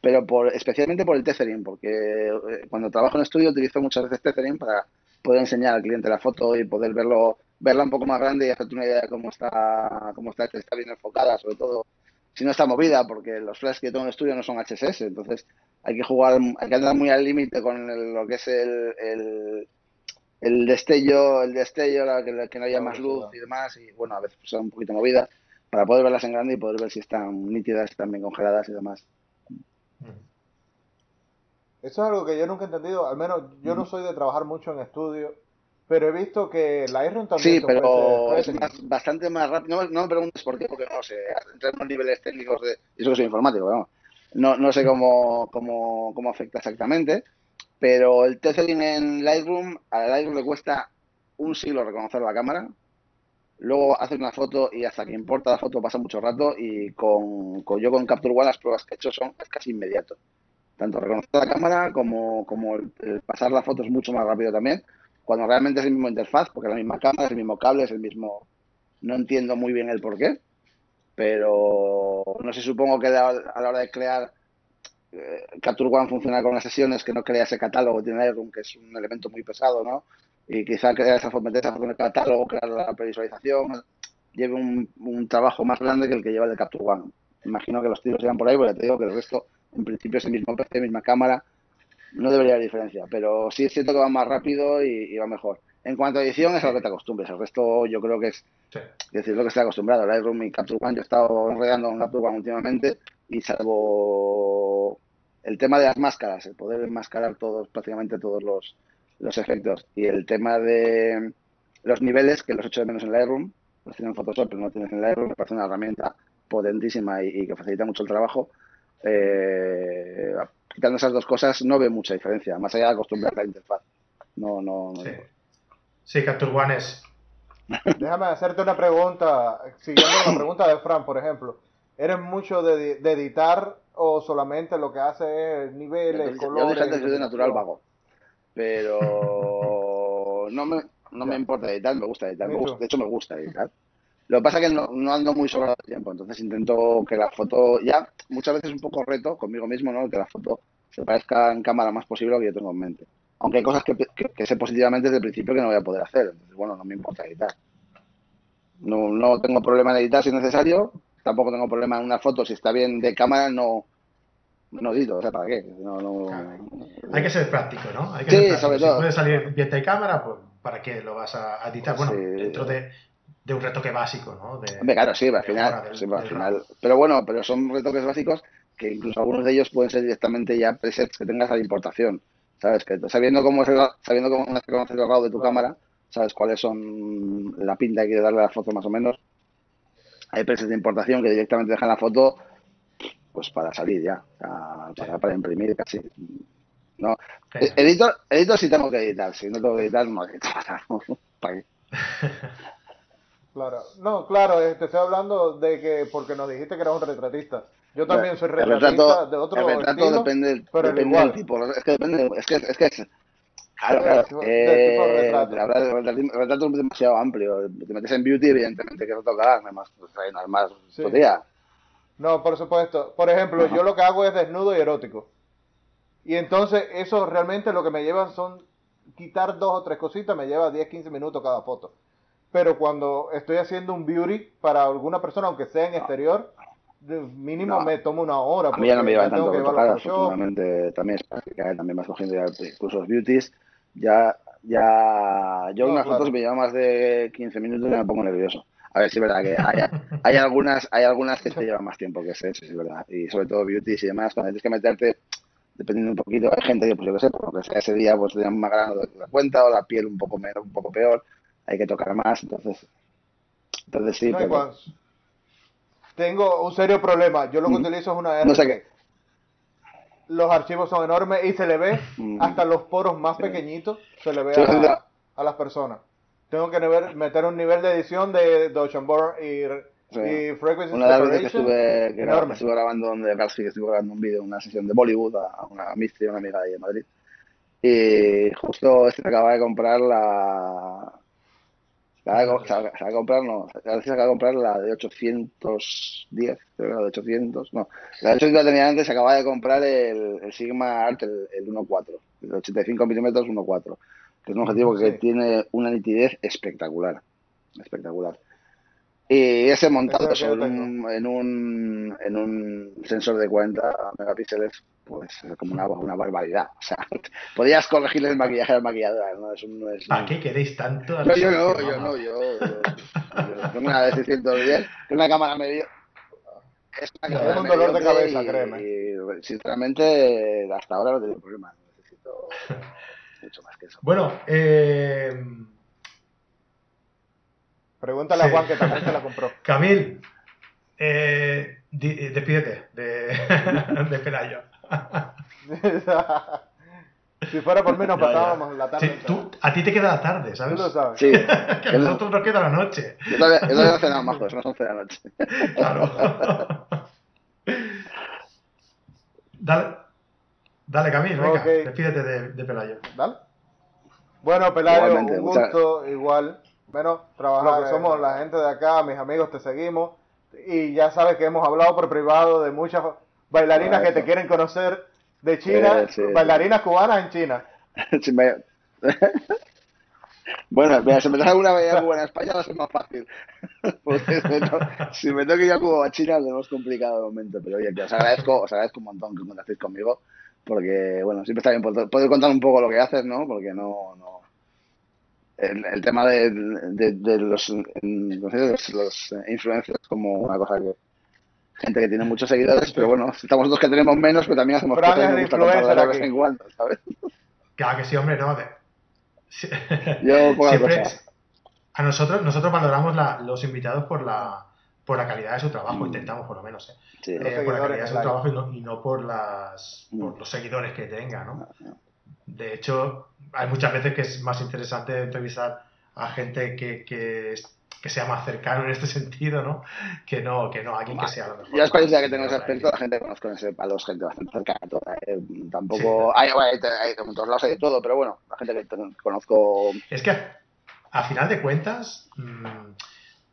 pero por, especialmente por el tethering, porque eh, cuando trabajo en estudio utilizo muchas veces tethering para poder enseñar al cliente la foto y poder verlo verla un poco más grande y hacerte una idea de cómo está, cómo está, está bien enfocada, sobre todo si no está movida, porque los flashes que tengo en el estudio no son HSS, entonces hay que jugar, hay que andar muy al límite con lo que es el, el, el, destello, el destello, que, que no haya más luz y demás, y bueno, a veces son un poquito movidas, para poder verlas en grande y poder ver si están nítidas, están bien congeladas y demás. Eso es algo que yo nunca he entendido, al menos yo no soy de trabajar mucho en estudio, pero he visto que Lightroom también... Sí, pero es bastante más rápido. No, me preguntes por qué, porque no sé, entre los niveles técnicos de... Eso que soy informático, ¿no? No, no sé cómo, cómo, cómo afecta exactamente, pero el tethering en Lightroom, a Lightroom le cuesta un siglo reconocer la cámara, luego haces una foto y hasta que importa la foto pasa mucho rato y con, yo con Capture One las pruebas que he hecho son casi inmediato. Tanto reconocer la cámara como, como pasar la foto es mucho más rápido también, cuando realmente es el mismo interfaz, porque es la misma cámara, es el mismo cable, es el mismo... No entiendo muy bien el por qué, pero no sé, supongo que a la hora de crear eh, Capture One funciona con las sesiones que no crea ese catálogo, tiene Lightroom, que es un elemento muy pesado, ¿no? Y quizá crear esa esa forma de catálogo, crear la previsualización, lleve un, trabajo más grande que el que lleva el de Capture One. Imagino que los tiros irán por ahí, porque te digo que el resto, en principio, es el mismo PC, misma cámara, no debería haber diferencia, pero sí es cierto que va más rápido y, va mejor. En cuanto a edición, es a lo que te acostumbres. El resto, yo creo que es, decir, lo que estoy acostumbrado. Lightroom y Capture One, yo he estado enredando con Capture One últimamente y salvo el tema de las máscaras, el poder enmascarar todos, prácticamente todos los, los efectos y el tema de los niveles, que los echo de menos en Lightroom, los tienen en Photoshop, pero no tienes en Lightroom, me parece una herramienta potentísima y, que facilita mucho el trabajo. Eh, quitando esas dos cosas, no veo mucha diferencia, más allá de acostumbrarte a la interfaz. No, no, sí. sí, Capture One es. [LAUGHS] Déjame hacerte una pregunta, siguiendo la pregunta de Fran, por ejemplo. ¿Eres mucho de, de editar o solamente lo que hace es niveles, yo, colores? Yo de natural vago, pero [LAUGHS] no me, no me importa editar, me gusta editar, de hecho me gusta editar. Lo que pasa es que no, no ando muy sobrado de tiempo, entonces intento que la foto, ya muchas veces es un poco reto conmigo mismo, ¿no? Que la foto se parezca en cámara más posible a lo que yo tengo en mente. Aunque hay cosas que, que, sé positivamente desde el principio que no voy a poder hacer, entonces bueno, no me importa editar. No, no tengo problema en editar si es necesario, tampoco tengo problema en una foto, si está bien de cámara, no, no edito, o sea, ¿para qué? No, no... Hay que ser práctico, ¿no? Hay que sí, ser sobre todo. Si puede salir bien de cámara, pues ¿para qué lo vas a editar? Bueno, dentro de, de, un retoque básico, ¿no? De, Hombre, claro, sí, al final, sí, al final. Pero bueno, pero son retoques básicos que incluso algunos de ellos pueden ser directamente ya presets que tengas a la importación. ¿Sabes? Que sabiendo cómo es el, sabiendo cómo es el grado de tu cámara, sabes cuáles son la pinta que quieres darle a la foto más o menos hay presets de importación que directamente dejan la foto pues para salir ya, para, para, imprimir casi. No. Editor, editor sí tengo que editar, si no tengo que editar, no edito. [LAUGHS] ¿Para qué? [LAUGHS] Claro, no, claro, te estoy hablando de que, porque nos dijiste que eras un retratista. Yo también soy retratista de otro el retrato depende, pero depende del tipo, es que depende, es que, es que Claro, claro. Eh, el retrato es demasiado amplio. Te metes en beauty, evidentemente, que no tocar, nada más, pues, nada más sí. No, por supuesto. Por ejemplo, yo lo que hago es desnudo y erótico. Y entonces eso realmente lo que me lleva son quitar dos o tres cositas, me lleva 10, 15 minutos cada foto. Pero cuando estoy haciendo un beauty para alguna persona, aunque sea en exterior, mínimo me tomo una hora. A mí ya no me lleva tanto tocar, afortunadamente también también vas cogiendo ya incluso los beauties ya, ya, yo unas fotos me lleva más de 15 minutos y me pongo nervioso. A ver, sí es verdad que hay, hay algunas, hay algunas que te llevan más tiempo que ese, sí es verdad. Y sobre todo beauties y demás, cuando tienes que meterte, dependiendo un poquito, hay gente que, pues yo qué sé, porque sea ese día, pues tenían más grano de la cuenta o la piel un poco menos, un poco peor, hay que tocar más, entonces, entonces sí. pero... Tengo un serio problema, yo lo que utilizo es una No sé qué. Los archivos son enormes y se le ve hasta los poros más pequeñitos, se le ve a, las personas. Tengo que meter un nivel de edición de Dochamborn y, y Frequency Una de las veces que estuve, que estuve grabando donde casi que estuve grabando un vídeo, una sesión de Bollywood a una Mystery, una amiga de Madrid. Y justo este acaba de comprar la, se acaba de comprar, no, se acaba de comprar la de 810, creo que la de 800, no, la de 800 tenía antes, se acaba de comprar el, el Sigma Art, el, el 1.4, el 85 milímetros 1.4, que es un objetivo que tiene una nitidez espectacular, espectacular. Y ese montado en un, en, un, en un sensor de 40 megapíxeles, pues es como una, una barbaridad. O sea, [LAUGHS] podías corregirle el maquillaje al maquillador, ¿no? No es, ¿Para qué queréis tanto? No, yo no, yo no, yo, tengo una de 610, una cámara medio. Es una cámara un dolor de cabeza, créeme. sinceramente, hasta ahora no tengo problema. Necesito [LAUGHS] mucho más que eso. Bueno, eh... Pregúntale a Juan que también se la compró. [LAUGHS] Camil, eh, eh, despídete de, [LAUGHS] de Pelayo. [LAUGHS] si fuera por mí nos pasábamos la tarde. a ti te queda la tarde, ¿sabes? Tú lo sabes. Sí. que a nosotros nos queda la noche. Yo todavía, yo todavía no cenado más, son las 11 de la noche. claro. dale, dale Camil, venga, despídete de, de, Pelayo. Dale. Bueno, Pelayo, un gusto, igual. Bueno, trabajar, somos la gente de acá, mis amigos, te seguimos y ya sabes que hemos hablado por privado de muchas bailarinas que te quieren conocer de China, bailarinas cubanas en China. [LAUGHS] [LAUGHS] bueno, mira, si me trae una bailarina cubana en España va a ser más fácil. [LAUGHS] si me tengo que ir a Cuba o a China, lo hemos complicado de momento, pero oye, os agradezco, os agradezco un montón que contactéis conmigo, porque, bueno, siempre está bien poder contar un poco lo que haces, ¿no? Porque no, no el, tema de, de, los, los, influencers como una cosa que gente que tiene muchos seguidores, pero bueno, estamos nosotros que tenemos menos, pero también hacemos cosas que gusta de vez en cuando, ¿sabes? Claro que sí, hombre, no. Yo, [LAUGHS] Siempre, a nosotros, nosotros valoramos la, los invitados por la, por la calidad de su trabajo, mm. intentamos por lo menos, ¿eh? eh por la calidad de su trabajo y no, y no por, las, por mm. los seguidores que tenga, ¿no? De hecho, hay muchas veces que es más interesante entrevistar a gente que, que, que, sea más cercano en este [LAUGHS] sentido, ¿no? Que no, que no alguien que sea lo mejor. Yo la experiencia que tengo en ese aspecto, la gente que conozco en ese palo gente bastante cercana. Toda, ¿eh? Tampoco. Hay, hay, hay, en todos lados hay de todo, pero bueno, la gente que conozco. Es que a, final de cuentas. Mmm,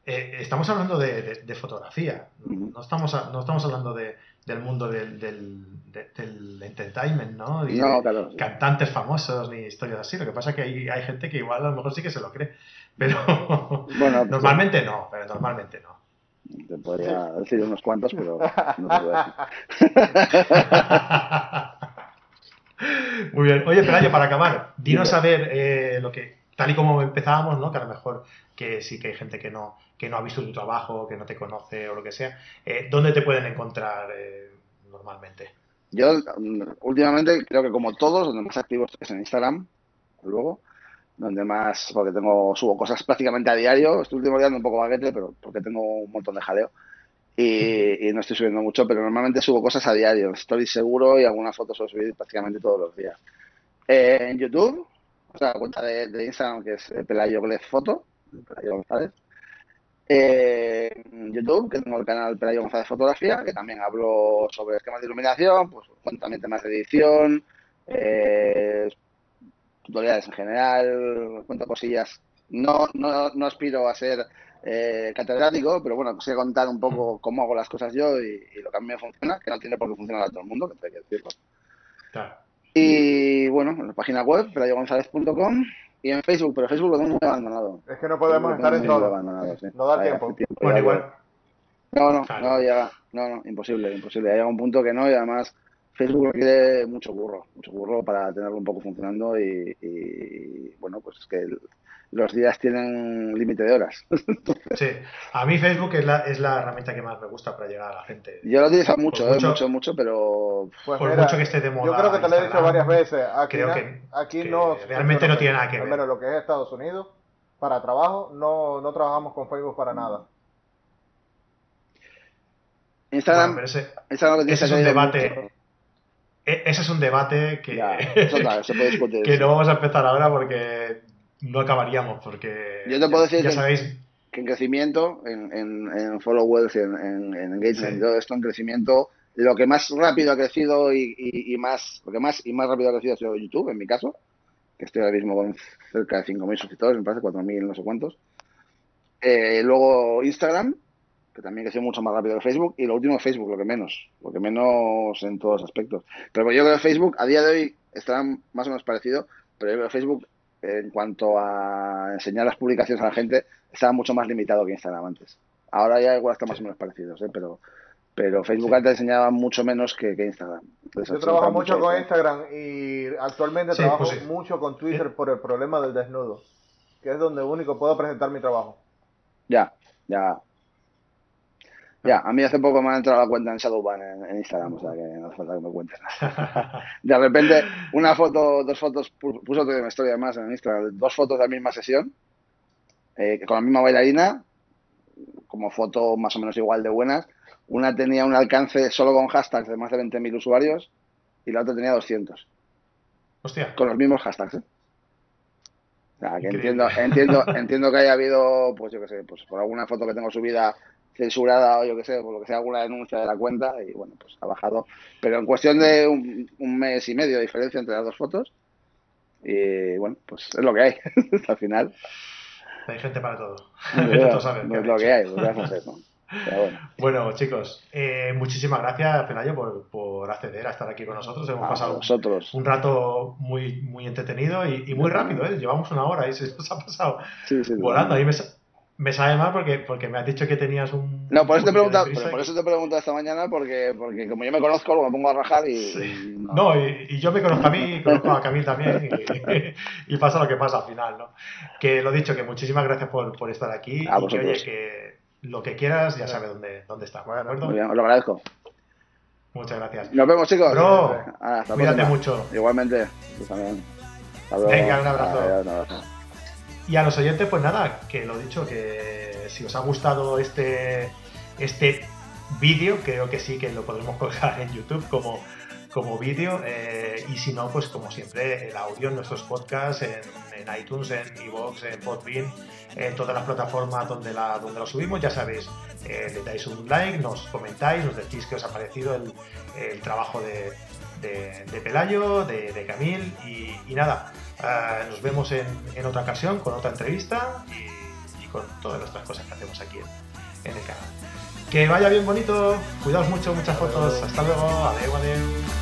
eh, estamos hablando de, de, fotografía, no estamos, no estamos hablando de, del mundo del, del, del entertainment, ¿no? Cantantes famosos ni historias así. Lo que pasa es que hay, hay, gente que igual a lo mejor sí que se lo cree, pero [LAUGHS] bueno, normalmente no, pero normalmente no. Te podría decir unos cuantos, pero no te voy a decir. [LAUGHS] Muy bien. Oye, Pelayo, para acabar, dinos a ver eh, lo que, tal y como empezábamos, ¿no? Que a lo mejor que sí que hay gente que no, que no ha visto tu trabajo, que no te conoce o lo que sea, eh, ¿dónde te pueden encontrar eh, normalmente? Yo mm, últimamente creo que como todos, donde más activo es en Instagram, luego, donde más, porque tengo, subo cosas prácticamente a diario, estoy último día un poco baguete, pero porque tengo un montón de jaleo. Y, no estoy subiendo mucho, pero normalmente subo cosas a diario, estoy seguro y algunas fotos subo subir prácticamente todos los días. Eh, en YouTube, o sea, la cuenta de, Instagram que es Pelayo Foto, Pelayo González, eh, YouTube, que tengo el canal Pelayo González Fotografía, que también hablo sobre esquemas de iluminación, pues también temas de edición, eh, tutoriales en general, cuento cosillas. No, no, no aspiro a ser eh, catedrático, pero bueno, sé contar un poco cómo hago las cosas yo y, lo que a mí me funciona, que no tiene por qué funcionar a todo el mundo, que hay que decirlo. Y bueno, en la página web, pelayogonzalez.com y en Facebook, pero Facebook lo tengo muy abandonado. Es que no podemos estar en todo. No da tiempo. Bueno, igual. No, no, no llega. No, no, imposible, imposible. Hay un punto que no y además Facebook requiere mucho burro, mucho burro para tenerlo un poco funcionando y, y bueno, pues es que los días tienen límite de horas. [LAUGHS] sí, a mí Facebook es la, es la herramienta que más me gusta para llegar a la gente. Yo lo utilizo mucho, mucho, mucho, mucho, pero... Pues por mucho que esté de moda. Yo creo que te lo he dicho varias veces. Aquí, creo que, aquí no... Realmente no tiene nada que ver. Al menos lo que es Estados Unidos, para trabajo, no, no trabajamos con Facebook para nada. Instagram, ese, es un debate... E, ese es un debate que, [LAUGHS] que no vamos a empezar ahora porque no acabaríamos porque yo te puedo decir ya que, sabéis que en crecimiento en, en, en followers en, en, engagement todo esto en crecimiento lo que más rápido ha crecido y, y, más lo que más y más rápido ha crecido ha sido YouTube en mi caso que estoy ahora mismo con cerca de 5.000 suscriptores me parece 4.000 no sé cuántos. Eh, luego Instagram que también creció mucho más rápido que Facebook y lo último Facebook lo que menos lo que menos en todos los aspectos pero yo creo que Facebook a día de hoy estará más o menos parecido pero yo creo que Facebook en cuanto a enseñar las publicaciones a la gente, estaba mucho más limitado que Instagram antes. Ahora ya igual está más o menos parecidos, ¿eh? pero, pero Facebook antes enseñaba mucho menos que, Instagram. Yo trabajo mucho con Instagram y actualmente trabajo pues mucho con Twitter por el problema del desnudo, que es donde único puedo presentar mi trabajo. Ya, ya. Ya, a mí hace poco me ha entrado la cuenta en Shadowban en, en Instagram, o sea que no hace falta que me cuentes nada. [LAUGHS] De repente, una foto, dos fotos, puso otra historia más en Instagram, dos fotos de la misma sesión, eh, con la misma bailarina, como foto más o menos igual de buenas. Una tenía un alcance solo con hashtags de más de 20.000 usuarios y la otra tenía 200. Hostia. Con los mismos hashtags, ¿eh? O sea, que entiendo, entiendo, entiendo que haya habido, pues yo qué sé, pues por alguna foto que tengo subida censurada o yo qué sé, por lo que sea alguna denuncia de la cuenta y bueno, pues ha bajado. Pero en cuestión de un, un mes y medio de diferencia entre las dos fotos y bueno, pues es lo que hay [LAUGHS] al final. Hay gente para todo. No, [LAUGHS] saben, no es lo que hay, lo que a hacer, ¿no? Bueno. bueno. chicos, eh, muchísimas gracias, Pelayo, por, por, acceder a estar aquí con nosotros. Hemos pasado un rato muy, muy entretenido y, y muy rápido, ¿eh? Llevamos una hora y se nos ha pasado sí, sí, volando. Ahí me, me sabe mal porque, porque me has dicho que tenías un. No, por eso, te pregunta, por eso te he preguntado esta mañana, porque, porque como yo me conozco, me pongo a rajar y. Sí. no, y, y, yo me conozco a mí, y conozco a Camil también, y, [LAUGHS] y, pasa lo que pasa al final, ¿no? Que lo dicho, que muchísimas gracias por, por estar aquí. Y que, oye, que lo que quieras, ya sabes dónde, dónde está. ¿De acuerdo? Muy bien, os lo agradezco. Muchas gracias. Nos vemos, chicos. Bro, cuídate mucho. Igualmente. Tú también. Venga, un abrazo. Adiós, un abrazo. Y a los oyentes, pues nada, que lo dicho, que si os ha gustado este, este vídeo, creo que sí que lo podremos [LAUGHS] colgar en YouTube como, como vídeo. Eh, y si no, pues como siempre, el audio en nuestros podcasts, en, iTunes, en iVoox, en Podbean, en todas las plataformas donde, la, donde lo subimos. Ya sabéis, eh, le dais un like, nos comentáis, nos decís qué os ha parecido el, trabajo de, de, Pelayo, de, Camil. Y nada, Ah, nos vemos en, otra ocasión con otra entrevista y, con todas nuestras cosas que hacemos aquí en, en el canal. Que vaya bien bonito, cuidaos mucho, muchas fotos, hasta luego, adeu, adeu.